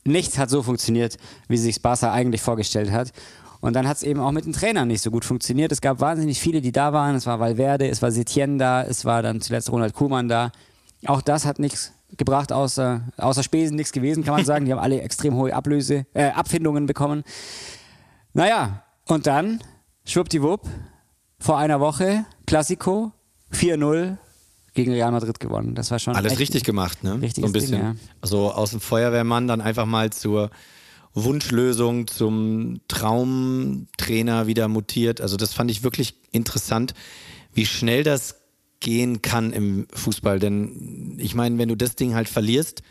nichts hat so funktioniert, wie sich Barca eigentlich vorgestellt hat. Und dann hat es eben auch mit den Trainern nicht so gut funktioniert. Es gab wahnsinnig viele, die da waren. Es war Valverde, es war Setien da, es war dann zuletzt Ronald Koeman da. Auch das hat nichts gebracht, außer, außer Spesen nichts gewesen, kann man sagen. Die haben alle extrem hohe Ablöse, äh, Abfindungen bekommen. Naja, und dann, schwuppdiwupp, vor einer Woche, Klassiko, 4-0 gegen Real Madrid gewonnen. Das war schon. Alles richtig gemacht, ne? So ein bisschen. Ding, ja. Also aus dem Feuerwehrmann dann einfach mal zur Wunschlösung, zum Traumtrainer wieder mutiert. Also das fand ich wirklich interessant, wie schnell das gehen kann im Fußball. Denn ich meine, wenn du das Ding halt verlierst,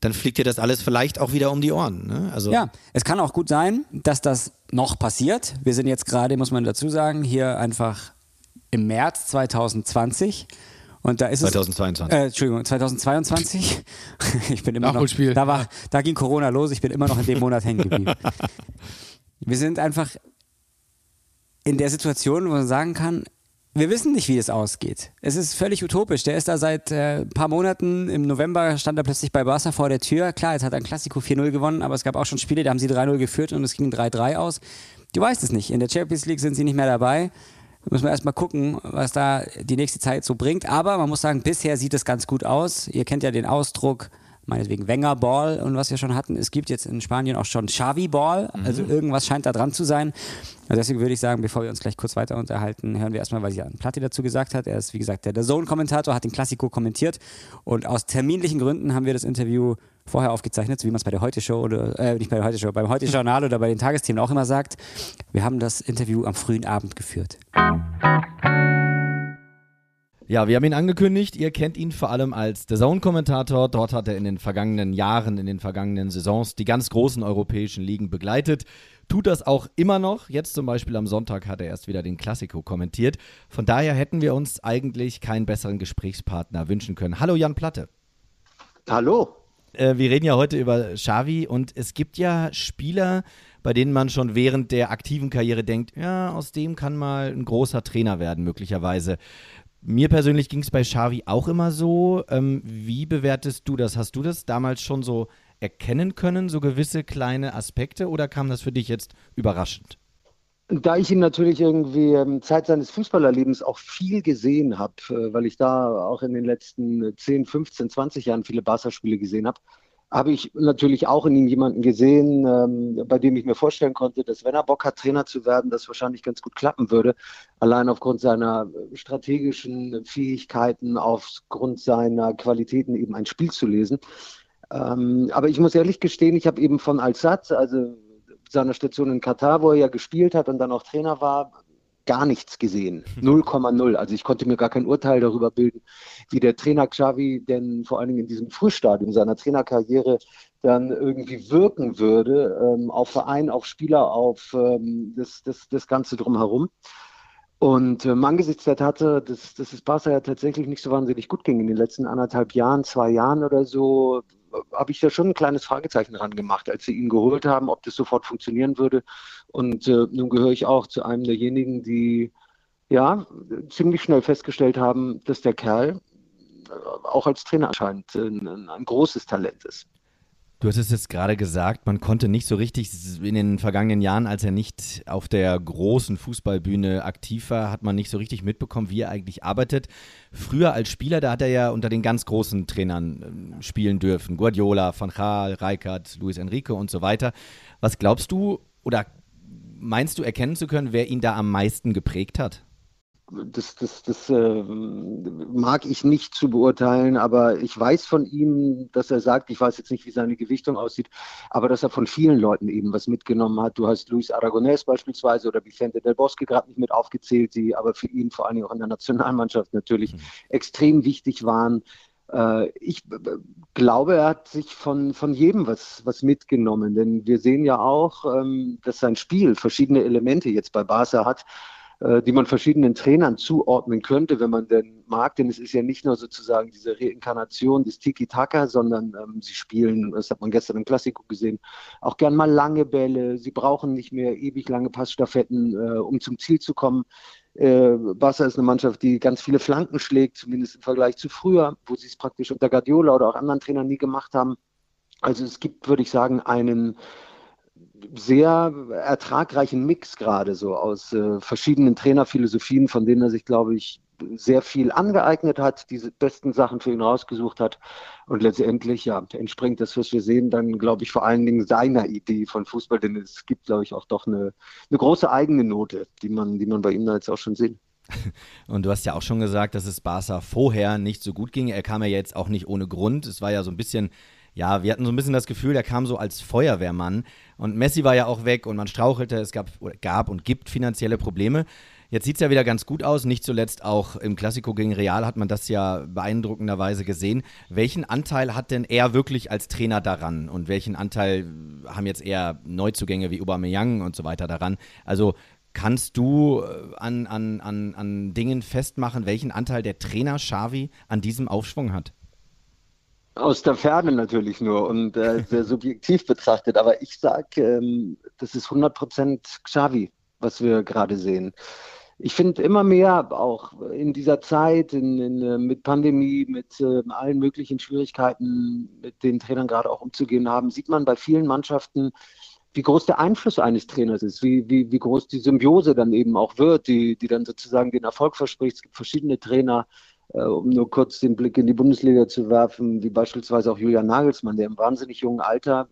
dann fliegt dir das alles vielleicht auch wieder um die Ohren. Ne? Also Ja, es kann auch gut sein, dass das noch passiert. Wir sind jetzt gerade, muss man dazu sagen, hier einfach im März 2020. Und da ist 2022. es. Äh, Entschuldigung, 2022. ich bin immer noch. Da, war, da ging Corona los, ich bin immer noch in dem Monat hängen geblieben. Wir sind einfach in der Situation, wo man sagen kann, wir wissen nicht, wie es ausgeht. Es ist völlig utopisch. Der ist da seit äh, ein paar Monaten. Im November stand er plötzlich bei Barca vor der Tür. Klar, jetzt hat er ein Klassiko 4-0 gewonnen, aber es gab auch schon Spiele, da haben sie 3-0 geführt und es ging 3-3 aus. Du weißt es nicht. In der Champions League sind sie nicht mehr dabei. Da müssen wir erstmal gucken, was da die nächste Zeit so bringt. Aber man muss sagen, bisher sieht es ganz gut aus. Ihr kennt ja den Ausdruck, meinetwegen Wenger Ball und was wir schon hatten. Es gibt jetzt in Spanien auch schon Xavi Ball. Also irgendwas scheint da dran zu sein. Also deswegen würde ich sagen, bevor wir uns gleich kurz weiter unterhalten, hören wir erstmal, was Jan Platti dazu gesagt hat. Er ist, wie gesagt, der, der Zone-Kommentator, hat den Klassiko kommentiert. Und aus terminlichen Gründen haben wir das Interview vorher aufgezeichnet, so wie man es bei der Heute-Show oder, äh, nicht bei der Heute-Show, beim Heute-Journal oder bei den Tagesthemen auch immer sagt. Wir haben das Interview am frühen Abend geführt. Ja, wir haben ihn angekündigt. Ihr kennt ihn vor allem als The Zone-Kommentator. Dort hat er in den vergangenen Jahren, in den vergangenen Saisons die ganz großen europäischen Ligen begleitet. Tut das auch immer noch. Jetzt zum Beispiel am Sonntag hat er erst wieder den Klassiko kommentiert. Von daher hätten wir uns eigentlich keinen besseren Gesprächspartner wünschen können. Hallo Jan Platte. Hallo. Äh, wir reden ja heute über Xavi und es gibt ja Spieler, bei denen man schon während der aktiven Karriere denkt, ja, aus dem kann mal ein großer Trainer werden, möglicherweise. Mir persönlich ging es bei Xavi auch immer so. Ähm, wie bewertest du das? Hast du das damals schon so erkennen können, so gewisse kleine Aspekte, oder kam das für dich jetzt überraschend? Da ich ihn natürlich irgendwie ähm, Zeit seines Fußballerlebens auch viel gesehen habe, äh, weil ich da auch in den letzten 10, 15, 20 Jahren viele Barca-Spiele gesehen habe, habe ich natürlich auch in ihm jemanden gesehen, ähm, bei dem ich mir vorstellen konnte, dass wenn er Bock hat, Trainer zu werden, das wahrscheinlich ganz gut klappen würde. Allein aufgrund seiner strategischen Fähigkeiten, aufgrund seiner Qualitäten eben ein Spiel zu lesen. Ähm, aber ich muss ehrlich gestehen, ich habe eben von Al-Sad, also seiner Station in Katar, wo er ja gespielt hat und dann auch Trainer war, gar nichts gesehen. 0,0. Also ich konnte mir gar kein Urteil darüber bilden, wie der Trainer Xavi denn vor allen Dingen in diesem Frühstadium seiner Trainerkarriere dann irgendwie wirken würde, ähm, auf Verein, auf Spieler, auf ähm, das, das, das Ganze drumherum. Und ähm, angesichts der Tatsache, dass, dass es Barca ja tatsächlich nicht so wahnsinnig gut ging in den letzten anderthalb Jahren, zwei Jahren oder so, habe ich da schon ein kleines Fragezeichen dran gemacht, als sie ihn geholt haben, ob das sofort funktionieren würde. Und äh, nun gehöre ich auch zu einem derjenigen, die ja ziemlich schnell festgestellt haben, dass der Kerl äh, auch als Trainer anscheinend ein, ein großes Talent ist. Du hast es jetzt gerade gesagt, man konnte nicht so richtig in den vergangenen Jahren, als er nicht auf der großen Fußballbühne aktiv war, hat man nicht so richtig mitbekommen, wie er eigentlich arbeitet. Früher als Spieler, da hat er ja unter den ganz großen Trainern äh, spielen dürfen. Guardiola, Van Gaal, Rijkaard, Luis Enrique und so weiter. Was glaubst du oder meinst du erkennen zu können, wer ihn da am meisten geprägt hat? Das, das, das äh, mag ich nicht zu beurteilen, aber ich weiß von ihm, dass er sagt, ich weiß jetzt nicht, wie seine Gewichtung aussieht, aber dass er von vielen Leuten eben was mitgenommen hat. Du hast Luis Aragonés beispielsweise oder Vicente del Bosque gerade nicht mit aufgezählt, die aber für ihn vor allen Dingen auch in der Nationalmannschaft natürlich mhm. extrem wichtig waren. Äh, ich glaube, er hat sich von, von jedem was, was mitgenommen, denn wir sehen ja auch, ähm, dass sein Spiel verschiedene Elemente jetzt bei Barca hat äh, die man verschiedenen Trainern zuordnen könnte, wenn man denn mag. Denn es ist ja nicht nur sozusagen diese Reinkarnation des Tiki-Taka, sondern ähm, sie spielen, das hat man gestern im Klassiko gesehen, auch gern mal lange Bälle. Sie brauchen nicht mehr ewig lange Passstaffetten, äh, um zum Ziel zu kommen. Äh, Barca ist eine Mannschaft, die ganz viele Flanken schlägt, zumindest im Vergleich zu früher, wo sie es praktisch unter Guardiola oder auch anderen Trainern nie gemacht haben. Also es gibt, würde ich sagen, einen sehr ertragreichen Mix gerade so aus äh, verschiedenen Trainerphilosophien, von denen er sich, glaube ich, sehr viel angeeignet hat, diese besten Sachen für ihn rausgesucht hat. Und letztendlich, ja, entspringt das, was wir sehen, dann, glaube ich, vor allen Dingen seiner Idee von Fußball, denn es gibt, glaube ich, auch doch eine, eine große eigene Note, die man, die man bei ihm da jetzt auch schon sieht. Und du hast ja auch schon gesagt, dass es Barca vorher nicht so gut ging. Er kam ja jetzt auch nicht ohne Grund. Es war ja so ein bisschen ja, wir hatten so ein bisschen das Gefühl, der kam so als Feuerwehrmann. Und Messi war ja auch weg und man strauchelte, es gab, gab und gibt finanzielle Probleme. Jetzt sieht es ja wieder ganz gut aus. Nicht zuletzt auch im Klassiko gegen Real hat man das ja beeindruckenderweise gesehen. Welchen Anteil hat denn er wirklich als Trainer daran? Und welchen Anteil haben jetzt eher Neuzugänge wie Aubameyang und so weiter daran? Also kannst du äh, an, an, an, an Dingen festmachen, welchen Anteil der Trainer Xavi an diesem Aufschwung hat? Aus der Ferne natürlich nur und äh, sehr subjektiv betrachtet. Aber ich sage, ähm, das ist 100% Xavi, was wir gerade sehen. Ich finde immer mehr, auch in dieser Zeit, in, in, äh, mit Pandemie, mit äh, allen möglichen Schwierigkeiten, mit den Trainern gerade auch umzugehen haben, sieht man bei vielen Mannschaften, wie groß der Einfluss eines Trainers ist, wie, wie, wie groß die Symbiose dann eben auch wird, die, die dann sozusagen den Erfolg verspricht. Es gibt verschiedene Trainer, um nur kurz den Blick in die Bundesliga zu werfen, wie beispielsweise auch Julian Nagelsmann, der im wahnsinnig jungen Alter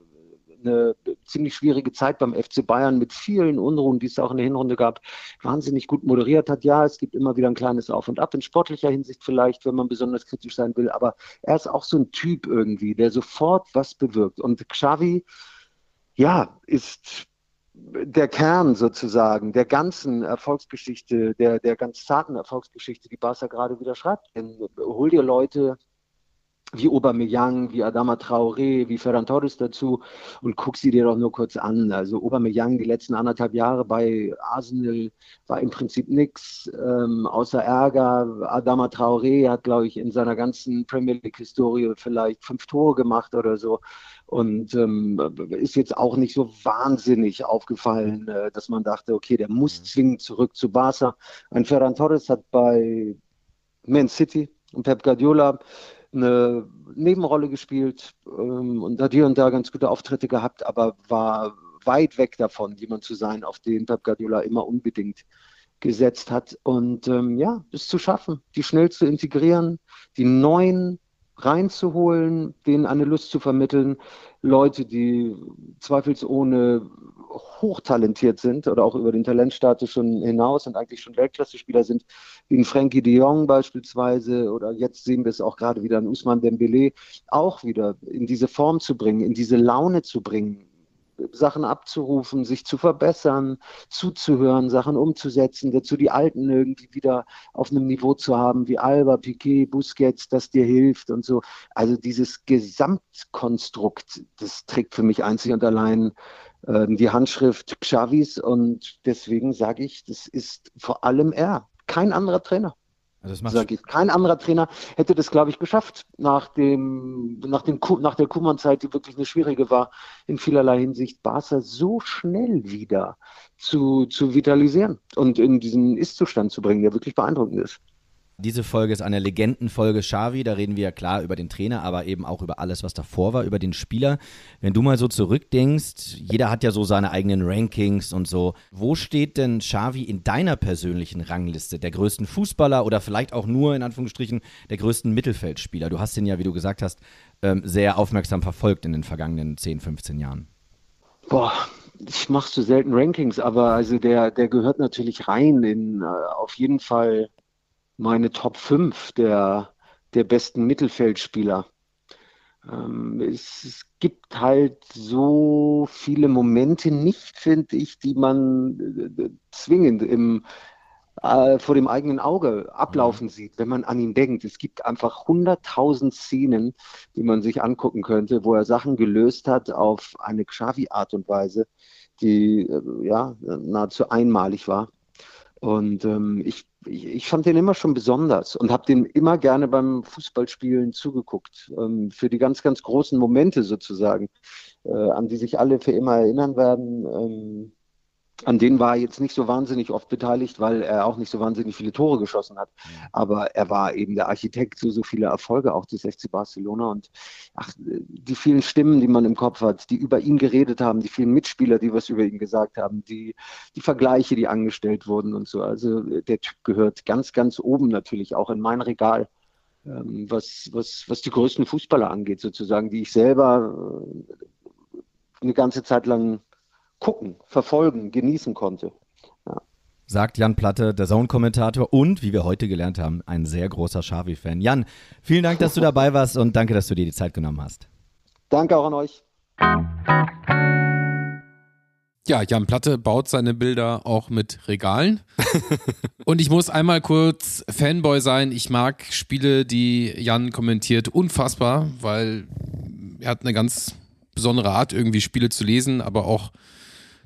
eine ziemlich schwierige Zeit beim FC Bayern mit vielen Unruhen, die es auch in der Hinrunde gab, wahnsinnig gut moderiert hat. Ja, es gibt immer wieder ein kleines Auf und Ab in sportlicher Hinsicht vielleicht, wenn man besonders kritisch sein will, aber er ist auch so ein Typ irgendwie, der sofort was bewirkt. Und Xavi, ja, ist der Kern sozusagen der ganzen Erfolgsgeschichte, der, der ganz zarten Erfolgsgeschichte, die Barca gerade wieder schreibt. Denn hol dir Leute wie Aubameyang, wie Adama Traoré, wie Ferran Torres dazu und guck sie dir doch nur kurz an. Also Aubameyang die letzten anderthalb Jahre bei Arsenal war im Prinzip nichts ähm, außer Ärger. Adama Traoré hat, glaube ich, in seiner ganzen Premier League-Historie vielleicht fünf Tore gemacht oder so und ähm, ist jetzt auch nicht so wahnsinnig aufgefallen, äh, dass man dachte, okay, der muss mhm. zwingend zurück zu Barca. Ein Ferran Torres hat bei Man City und Pep Guardiola eine Nebenrolle gespielt ähm, und hat hier und da ganz gute Auftritte gehabt, aber war weit weg davon, jemand zu sein, auf den Pep Guardiola immer unbedingt gesetzt hat. Und ähm, ja, es zu schaffen, die schnell zu integrieren, die neuen reinzuholen, denen eine Lust zu vermitteln. Leute, die zweifelsohne hochtalentiert sind oder auch über den Talentstatus schon hinaus und eigentlich schon Weltklasse-Spieler sind, wie ein Frankie de Jong beispielsweise oder jetzt sehen wir es auch gerade wieder an Usman Dembele, auch wieder in diese Form zu bringen, in diese Laune zu bringen, Sachen abzurufen, sich zu verbessern, zuzuhören, Sachen umzusetzen, dazu die Alten irgendwie wieder auf einem Niveau zu haben, wie Alba, Piquet, Busquets, das dir hilft und so. Also dieses Gesamtkonstrukt, das trägt für mich einzig und allein äh, die Handschrift Xavis und deswegen sage ich, das ist vor allem er, kein anderer Trainer. Also das macht Kein anderer Trainer hätte das, glaube ich, geschafft nach dem, nach dem, nach der Kuhmann-Zeit, die wirklich eine schwierige war, in vielerlei Hinsicht, Barca so schnell wieder zu, zu vitalisieren und in diesen Ist-Zustand zu bringen, der wirklich beeindruckend ist. Diese Folge ist eine Legendenfolge Xavi. Da reden wir ja klar über den Trainer, aber eben auch über alles, was davor war, über den Spieler. Wenn du mal so zurückdenkst, jeder hat ja so seine eigenen Rankings und so. Wo steht denn Xavi in deiner persönlichen Rangliste der größten Fußballer oder vielleicht auch nur in Anführungsstrichen der größten Mittelfeldspieler? Du hast ihn ja, wie du gesagt hast, ähm, sehr aufmerksam verfolgt in den vergangenen 10, 15 Jahren. Boah, ich mache so selten Rankings, aber also der, der gehört natürlich rein in äh, auf jeden Fall meine Top 5 der, der besten Mittelfeldspieler. Ähm, es, es, gibt halt so viele Momente nicht, finde ich, die man äh, zwingend im, äh, vor dem eigenen Auge ablaufen mhm. sieht, wenn man an ihn denkt. Es gibt einfach hunderttausend Szenen, die man sich angucken könnte, wo er Sachen gelöst hat auf eine Xavi-Art und Weise, die äh, ja nahezu einmalig war. Und ähm, ich, ich, ich, fand den immer schon besonders und habe den immer gerne beim Fußballspielen zugeguckt. Ähm, für die ganz, ganz großen Momente sozusagen, äh, an die sich alle für immer erinnern werden. Ähm, an denen war er jetzt nicht so wahnsinnig oft beteiligt, weil er auch nicht so wahnsinnig viele Tore geschossen hat. Aber er war eben der Architekt für so viele Erfolge, auch des FC Barcelona. Und ach, die vielen Stimmen, die man im Kopf hat, die über ihn geredet haben, die vielen Mitspieler, die was über ihn gesagt haben, die, die Vergleiche, die angestellt wurden und so. Also der Typ gehört ganz, ganz oben natürlich auch in mein Regal. Ähm, was, was, was die größten Fußballer angeht, sozusagen, die ich selber äh, eine ganze Zeit lang gucken, verfolgen, genießen konnte. Ja. Sagt Jan Platte, der Zone-Kommentator und, wie wir heute gelernt haben, ein sehr großer Xavi-Fan. Jan, vielen Dank, dass du dabei warst und danke, dass du dir die Zeit genommen hast. Danke auch an euch. Ja, Jan Platte baut seine Bilder auch mit Regalen. und ich muss einmal kurz Fanboy sein. Ich mag Spiele, die Jan kommentiert, unfassbar, weil er hat eine ganz besondere Art, irgendwie Spiele zu lesen, aber auch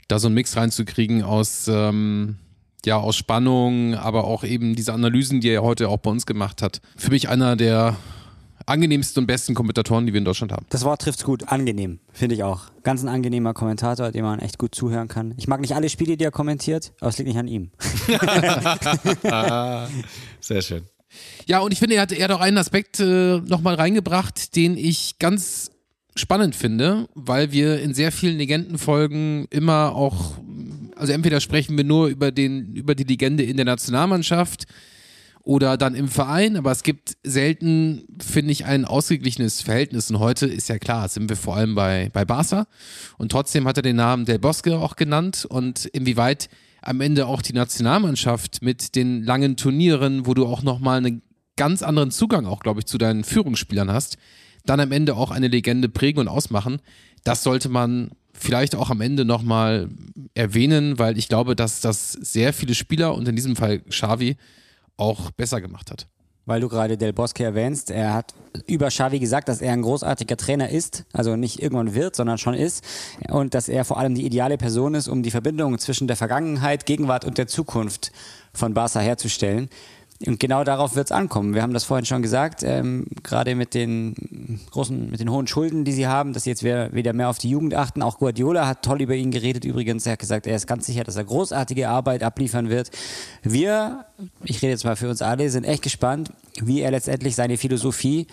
da so einen Mix reinzukriegen aus, ähm, ja, aus Spannung, aber auch eben diese Analysen, die er heute auch bei uns gemacht hat. Für mich einer der angenehmsten und besten Kommentatoren, die wir in Deutschland haben. Das Wort trifft's gut. Angenehm, finde ich auch. Ganz ein angenehmer Kommentator, dem man echt gut zuhören kann. Ich mag nicht alle Spiele, die er kommentiert, aber es liegt nicht an ihm. Sehr schön. Ja, und ich finde, er hat, er hat auch einen Aspekt äh, nochmal reingebracht, den ich ganz spannend finde, weil wir in sehr vielen Legendenfolgen immer auch, also entweder sprechen wir nur über den, über die Legende in der Nationalmannschaft oder dann im Verein, aber es gibt selten, finde ich, ein ausgeglichenes Verhältnis. Und heute ist ja klar, sind wir vor allem bei, bei Barca. Und trotzdem hat er den Namen Del Bosque auch genannt. Und inwieweit am Ende auch die Nationalmannschaft mit den langen Turnieren, wo du auch nochmal einen ganz anderen Zugang auch, glaube ich, zu deinen Führungsspielern hast, dann am Ende auch eine Legende prägen und ausmachen. Das sollte man vielleicht auch am Ende nochmal erwähnen, weil ich glaube, dass das sehr viele Spieler und in diesem Fall Xavi auch besser gemacht hat. Weil du gerade Del Bosque erwähnst, er hat über Xavi gesagt, dass er ein großartiger Trainer ist, also nicht irgendwann wird, sondern schon ist und dass er vor allem die ideale Person ist, um die Verbindung zwischen der Vergangenheit, Gegenwart und der Zukunft von Barca herzustellen. Und genau darauf wird es ankommen. Wir haben das vorhin schon gesagt, ähm, gerade mit den großen, mit den hohen Schulden, die sie haben, dass sie jetzt wieder mehr auf die Jugend achten. Auch Guardiola hat toll über ihn geredet übrigens. Er hat gesagt, er ist ganz sicher, dass er großartige Arbeit abliefern wird. Wir, ich rede jetzt mal für uns alle, sind echt gespannt, wie er letztendlich seine Philosophie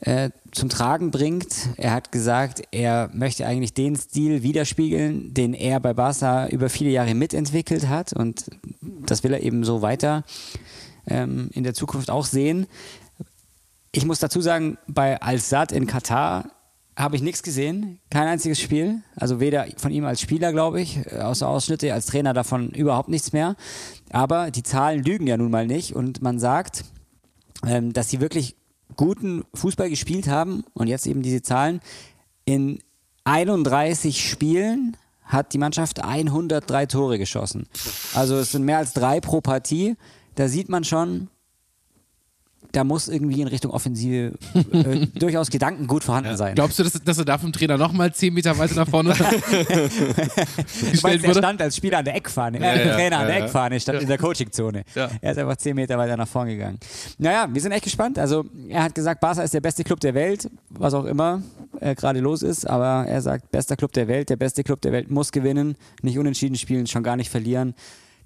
äh, zum Tragen bringt. Er hat gesagt, er möchte eigentlich den Stil widerspiegeln, den er bei Barca über viele Jahre mitentwickelt hat und das will er eben so weiter ähm, in der Zukunft auch sehen. Ich muss dazu sagen, bei Al-Sad in Katar habe ich nichts gesehen, kein einziges Spiel. Also weder von ihm als Spieler, glaube ich, äh, außer Ausschnitte, als Trainer davon überhaupt nichts mehr. Aber die Zahlen lügen ja nun mal nicht und man sagt, ähm, dass sie wirklich guten Fußball gespielt haben und jetzt eben diese Zahlen. In 31 Spielen hat die Mannschaft 103 Tore geschossen. Also es sind mehr als drei pro Partie da sieht man schon, da muss irgendwie in Richtung Offensive äh, durchaus Gedanken gut vorhanden ja. sein. Glaubst du, dass, dass er da vom Trainer nochmal 10 Meter weiter nach vorne gestellt wurde? Er stand als Spieler an der Eckfahne, äh, ja, ja, Trainer an der Eckfahne, statt in der Coachingzone. Er ist einfach 10 Meter weiter nach vorne gegangen. Naja, wir sind echt gespannt. Also er hat gesagt, Barca ist der beste Club der Welt, was auch immer äh, gerade los ist, aber er sagt, bester Club der Welt, der beste Club der Welt muss gewinnen, nicht unentschieden spielen, schon gar nicht verlieren.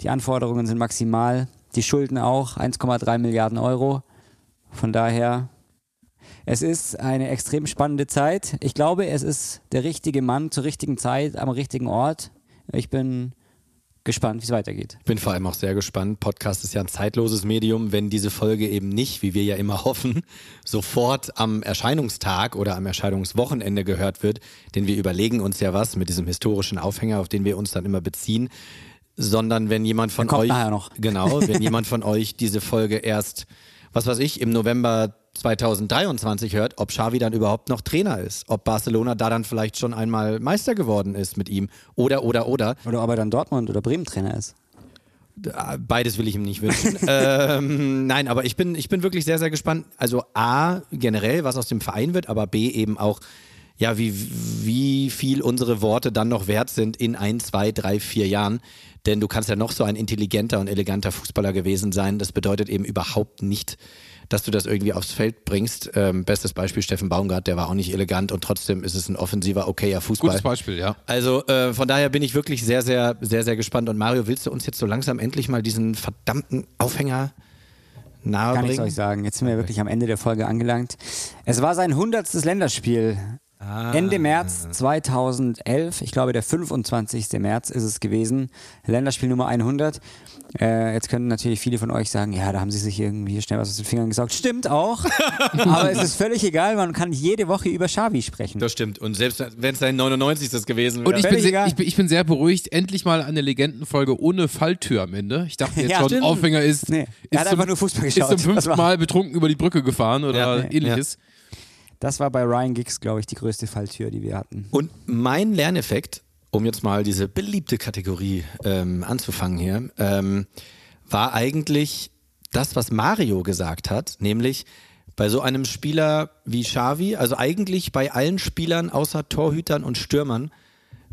Die Anforderungen sind maximal die Schulden auch 1,3 Milliarden Euro. Von daher, es ist eine extrem spannende Zeit. Ich glaube, es ist der richtige Mann zur richtigen Zeit am richtigen Ort. Ich bin gespannt, wie es weitergeht. Ich bin vor allem auch sehr gespannt. Podcast ist ja ein zeitloses Medium, wenn diese Folge eben nicht, wie wir ja immer hoffen, sofort am Erscheinungstag oder am Erscheinungswochenende gehört wird. Denn wir überlegen uns ja was mit diesem historischen Aufhänger, auf den wir uns dann immer beziehen sondern wenn jemand von euch genau, wenn jemand von euch diese Folge erst, was weiß ich, im November 2023 hört, ob Xavi dann überhaupt noch Trainer ist, ob Barcelona da dann vielleicht schon einmal Meister geworden ist mit ihm oder oder oder oder ob er dann Dortmund oder Bremen Trainer ist. Beides will ich ihm nicht wünschen. ähm, nein, aber ich bin, ich bin wirklich sehr, sehr gespannt. Also A, generell, was aus dem Verein wird, aber B, eben auch, ja, wie, wie viel unsere Worte dann noch wert sind in ein, zwei, drei, vier Jahren. Denn du kannst ja noch so ein intelligenter und eleganter Fußballer gewesen sein. Das bedeutet eben überhaupt nicht, dass du das irgendwie aufs Feld bringst. Ähm, bestes Beispiel Steffen Baumgart, der war auch nicht elegant und trotzdem ist es ein offensiver, okayer Fußball. Gutes Beispiel, ja. Also äh, von daher bin ich wirklich sehr, sehr, sehr, sehr gespannt. Und Mario, willst du uns jetzt so langsam endlich mal diesen verdammten Aufhänger nahe Kann ich bringen? euch sagen. Jetzt sind wir wirklich am Ende der Folge angelangt. Es war sein hundertstes Länderspiel. Ende März 2011, ich glaube der 25. März ist es gewesen, Länderspiel Nummer 100. Äh, jetzt können natürlich viele von euch sagen, ja, da haben sie sich irgendwie schnell was aus den Fingern gesaugt. Stimmt auch, aber es ist völlig egal, man kann jede Woche über Xavi sprechen. Das stimmt. Und selbst wenn es dein 99. gewesen wäre. Und ich bin, sehr, ich, bin, ich bin sehr beruhigt, endlich mal eine Legendenfolge ohne Falltür am Ende. Ich dachte jetzt Ja, schon, stimmt. Aufhänger ist, Nee, er ist, hat einfach nur Fußball ist geschaut. zum Das fünften Mal betrunken über die Brücke gefahren oder Ja, ähnliches. Das war bei Ryan Giggs, glaube ich, die größte Falltür, die wir hatten. Und mein Lerneffekt, um jetzt mal diese beliebte Kategorie ähm, anzufangen hier, ähm, war eigentlich das, was Mario gesagt hat, nämlich bei so einem Spieler wie Xavi, also eigentlich bei allen Spielern außer Torhütern und Stürmern,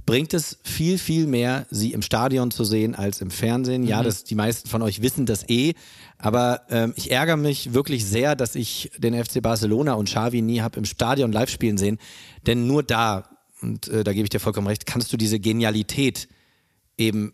bringt es viel, viel mehr, sie im Stadion zu sehen als im Fernsehen. Ja, das, die meisten von euch wissen das eh, aber ähm, ich ärgere mich wirklich sehr, dass ich den FC Barcelona und Xavi nie habe im Stadion live spielen sehen, denn nur da, und äh, da gebe ich dir vollkommen recht, kannst du diese Genialität eben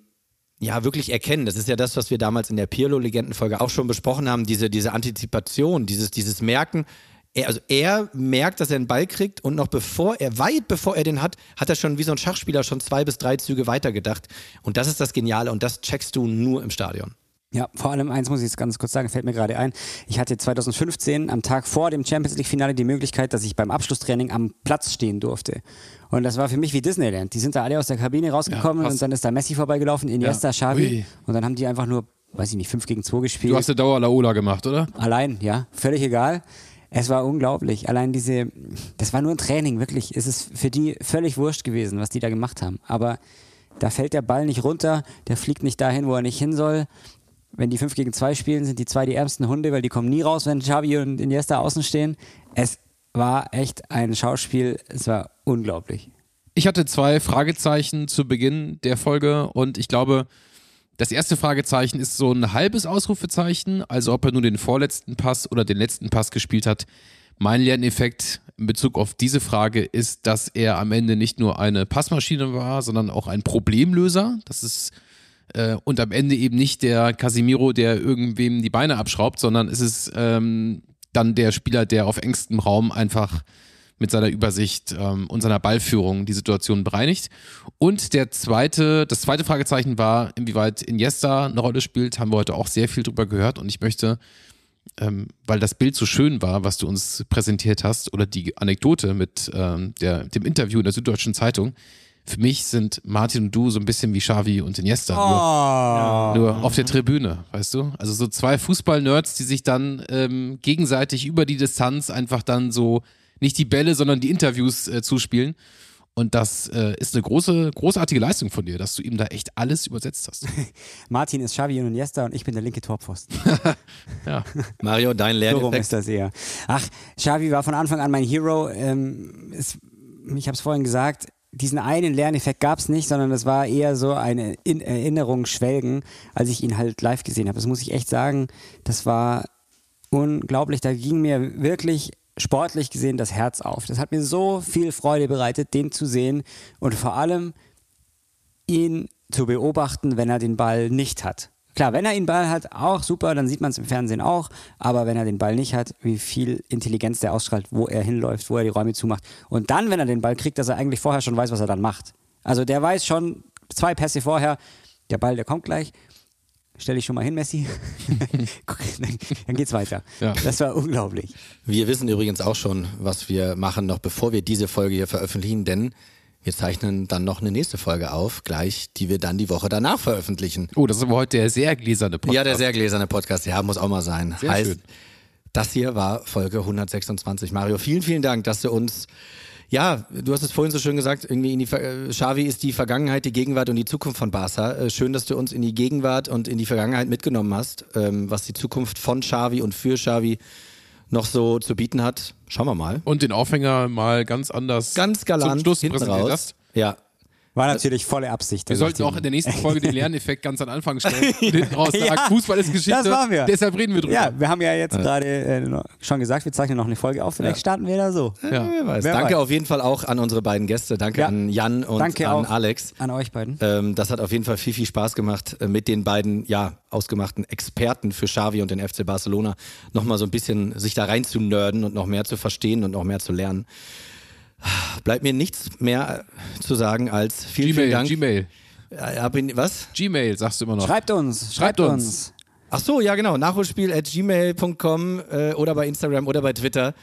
ja wirklich erkennen. Das ist ja das, was wir damals in der Pirlo-Legendenfolge auch schon besprochen haben, diese, diese Antizipation, dieses, dieses Merken. Er, also er merkt, dass er einen Ball kriegt und noch bevor er, weit bevor er den hat, hat er schon wie so ein Schachspieler schon zwei bis drei Züge weitergedacht. Und das ist das Geniale und das checkst du nur im Stadion. Ja, vor allem eins muss ich jetzt ganz kurz sagen, fällt mir gerade ein. Ich hatte 2015 am Tag vor dem Champions League Finale die Möglichkeit, dass ich beim Abschlusstraining am Platz stehen durfte. Und das war für mich wie Disneyland. Die sind da alle aus der Kabine rausgekommen Ja, und dann ist da Messi vorbeigelaufen, Iniesta, Ja. Xavi. Ui. Und dann haben die einfach nur, weiß ich nicht, 5 gegen 2 gespielt. Du hast eine Dauer Laola gemacht, oder? Allein, ja, völlig egal. Es war unglaublich. Allein diese, das war nur ein Training, wirklich. Es ist für die völlig wurscht gewesen, was die da gemacht haben. Aber da fällt der Ball nicht runter, der fliegt nicht dahin, wo er nicht hin soll. Wenn die 5 gegen 2 spielen, sind die zwei die ärmsten Hunde, weil die kommen nie raus, wenn Xavi und Iniesta außen stehen. Es war echt ein Schauspiel, es war unglaublich. Ich hatte zwei Fragezeichen zu Beginn der Folge und ich glaube, das erste Fragezeichen ist so ein halbes Ausrufezeichen, also ob er nur den vorletzten Pass oder den letzten Pass gespielt hat. Mein Lerneffekt in Bezug auf diese Frage ist, dass er am Ende nicht nur eine Passmaschine war, sondern auch ein Problemlöser. Das ist äh, und am Ende eben nicht der Casimiro, der irgendwem die Beine abschraubt, sondern es ist ähm, dann der Spieler, der auf engstem Raum einfach mit seiner Übersicht ähm, und seiner Ballführung die Situation bereinigt. Und der zweite, das zweite Fragezeichen war, inwieweit Iniesta eine Rolle spielt, haben wir heute auch sehr viel drüber gehört und ich möchte, ähm, weil das Bild so schön war, was du uns präsentiert hast, oder die Anekdote mit ähm, der, dem Interview in der Süddeutschen Zeitung, für mich sind Martin und du so ein bisschen wie Xavi und Iniesta. Nur, nur auf der Tribüne, weißt du? Also so zwei Fußball-Nerds, die sich dann ähm, gegenseitig über die Distanz einfach dann so nicht die Bälle, sondern die Interviews äh, zuspielen. Und das äh, ist eine große, großartige Leistung von dir, dass du ihm da echt alles übersetzt hast. Martin ist Xavi und Iniesta und ich bin der linke Torpfosten. Ja. Mario, dein So rum Lerneffekt. ist das eher. Ach, Xavi war von Anfang an mein Hero. Ähm, es, ich habe es vorhin gesagt, diesen einen Lerneffekt gab es nicht, sondern das war eher so eine In Erinnerung schwelgen, als ich ihn halt live gesehen habe. Das muss ich echt sagen. Das war unglaublich. Da ging mir wirklich sportlich gesehen das Herz auf. Das hat mir so viel Freude bereitet, den zu sehen und vor allem ihn zu beobachten, wenn er den Ball nicht hat. Klar, wenn er den Ball hat, auch super, dann sieht man es im Fernsehen auch, aber wenn er den Ball nicht hat, wie viel Intelligenz der ausstrahlt, wo er hinläuft, wo er die Räume zumacht. Und dann, wenn er den Ball kriegt, dass er eigentlich vorher schon weiß, was er dann macht. Also der weiß schon zwei Pässe vorher, der Ball, der kommt gleich. Stell dich schon mal hin, Messi. Dann geht's weiter. Ja. Das war unglaublich. Wir wissen übrigens auch schon, was wir machen, noch bevor wir diese Folge hier veröffentlichen, denn wir zeichnen dann noch eine nächste Folge auf, gleich, die wir dann die Woche danach veröffentlichen. Oh, das ist aber heute der sehr gläserne Podcast. Ja, der sehr gläserne Podcast, ja, muss auch mal sein. Sehr heißt, schön. das hier war Folge 126. Mario, vielen, vielen Dank, dass du uns, ja, du hast es vorhin so schön gesagt, irgendwie in die, Ver- äh, Xavi ist die Vergangenheit, die Gegenwart und die Zukunft von Barca. Äh, Schön, dass du uns in die Gegenwart und in die Vergangenheit mitgenommen hast, ähm, was die Zukunft von Xavi und für Xavi noch so zu bieten hat. Schauen wir mal. Und den Aufhänger mal ganz anders Ganz galant zum Schluss hinten raus. hast. Ja, War natürlich volle Absicht. Wir sollten auch in der nächsten Folge den Lerneffekt ganz an Anfang stellen. Und hinten raus sagen, Ja, Fußball ist Geschichte. das machen wir. Deshalb reden wir drüber. Ja, wir haben ja jetzt gerade äh, schon gesagt, wir zeichnen noch eine Folge auf. Vielleicht starten wir da so. Ja. wer weiß. Wer Danke weiß. auf jeden Fall auch an unsere beiden Gäste. Danke Ja. an Jan und Danke an auch. Alex. An euch beiden. Ähm, das hat auf jeden Fall viel, viel Spaß gemacht, äh, mit den beiden ja, ausgemachten Experten für Xavi und den FC Barcelona nochmal so ein bisschen sich da rein zu nerden und noch mehr zu verstehen und noch mehr zu lernen. Bleibt mir nichts mehr zu sagen als vielen, vielen Gmail, Dank. Gmail. Äh, hab ihn- was? Gmail, sagst du immer noch. Schreibt uns, schreibt, Schreibt uns. uns. Ach so, ja genau, nachholspiel at gmail.com äh, oder bei Instagram oder bei Twitter.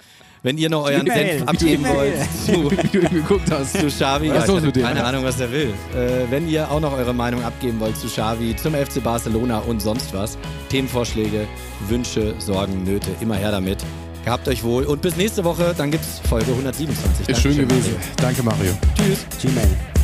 Wenn ihr noch euren Gmail, Senf abgeben wollt zu, Wie du geguckt hast. zu Xavi. Was Ja, dem? keine Ahnung, was er will. Äh, wenn ihr auch noch eure Meinung abgeben wollt zu Xavi, zum FC Barcelona und sonst was, Themenvorschläge, Wünsche, Sorgen, Nöte, immer her damit. Gehabt euch wohl und bis nächste Woche, dann gibt's Folge 127. Ist schön Dankeschön, gewesen. Danke, Mario. Mario. Tschüss. Gmail.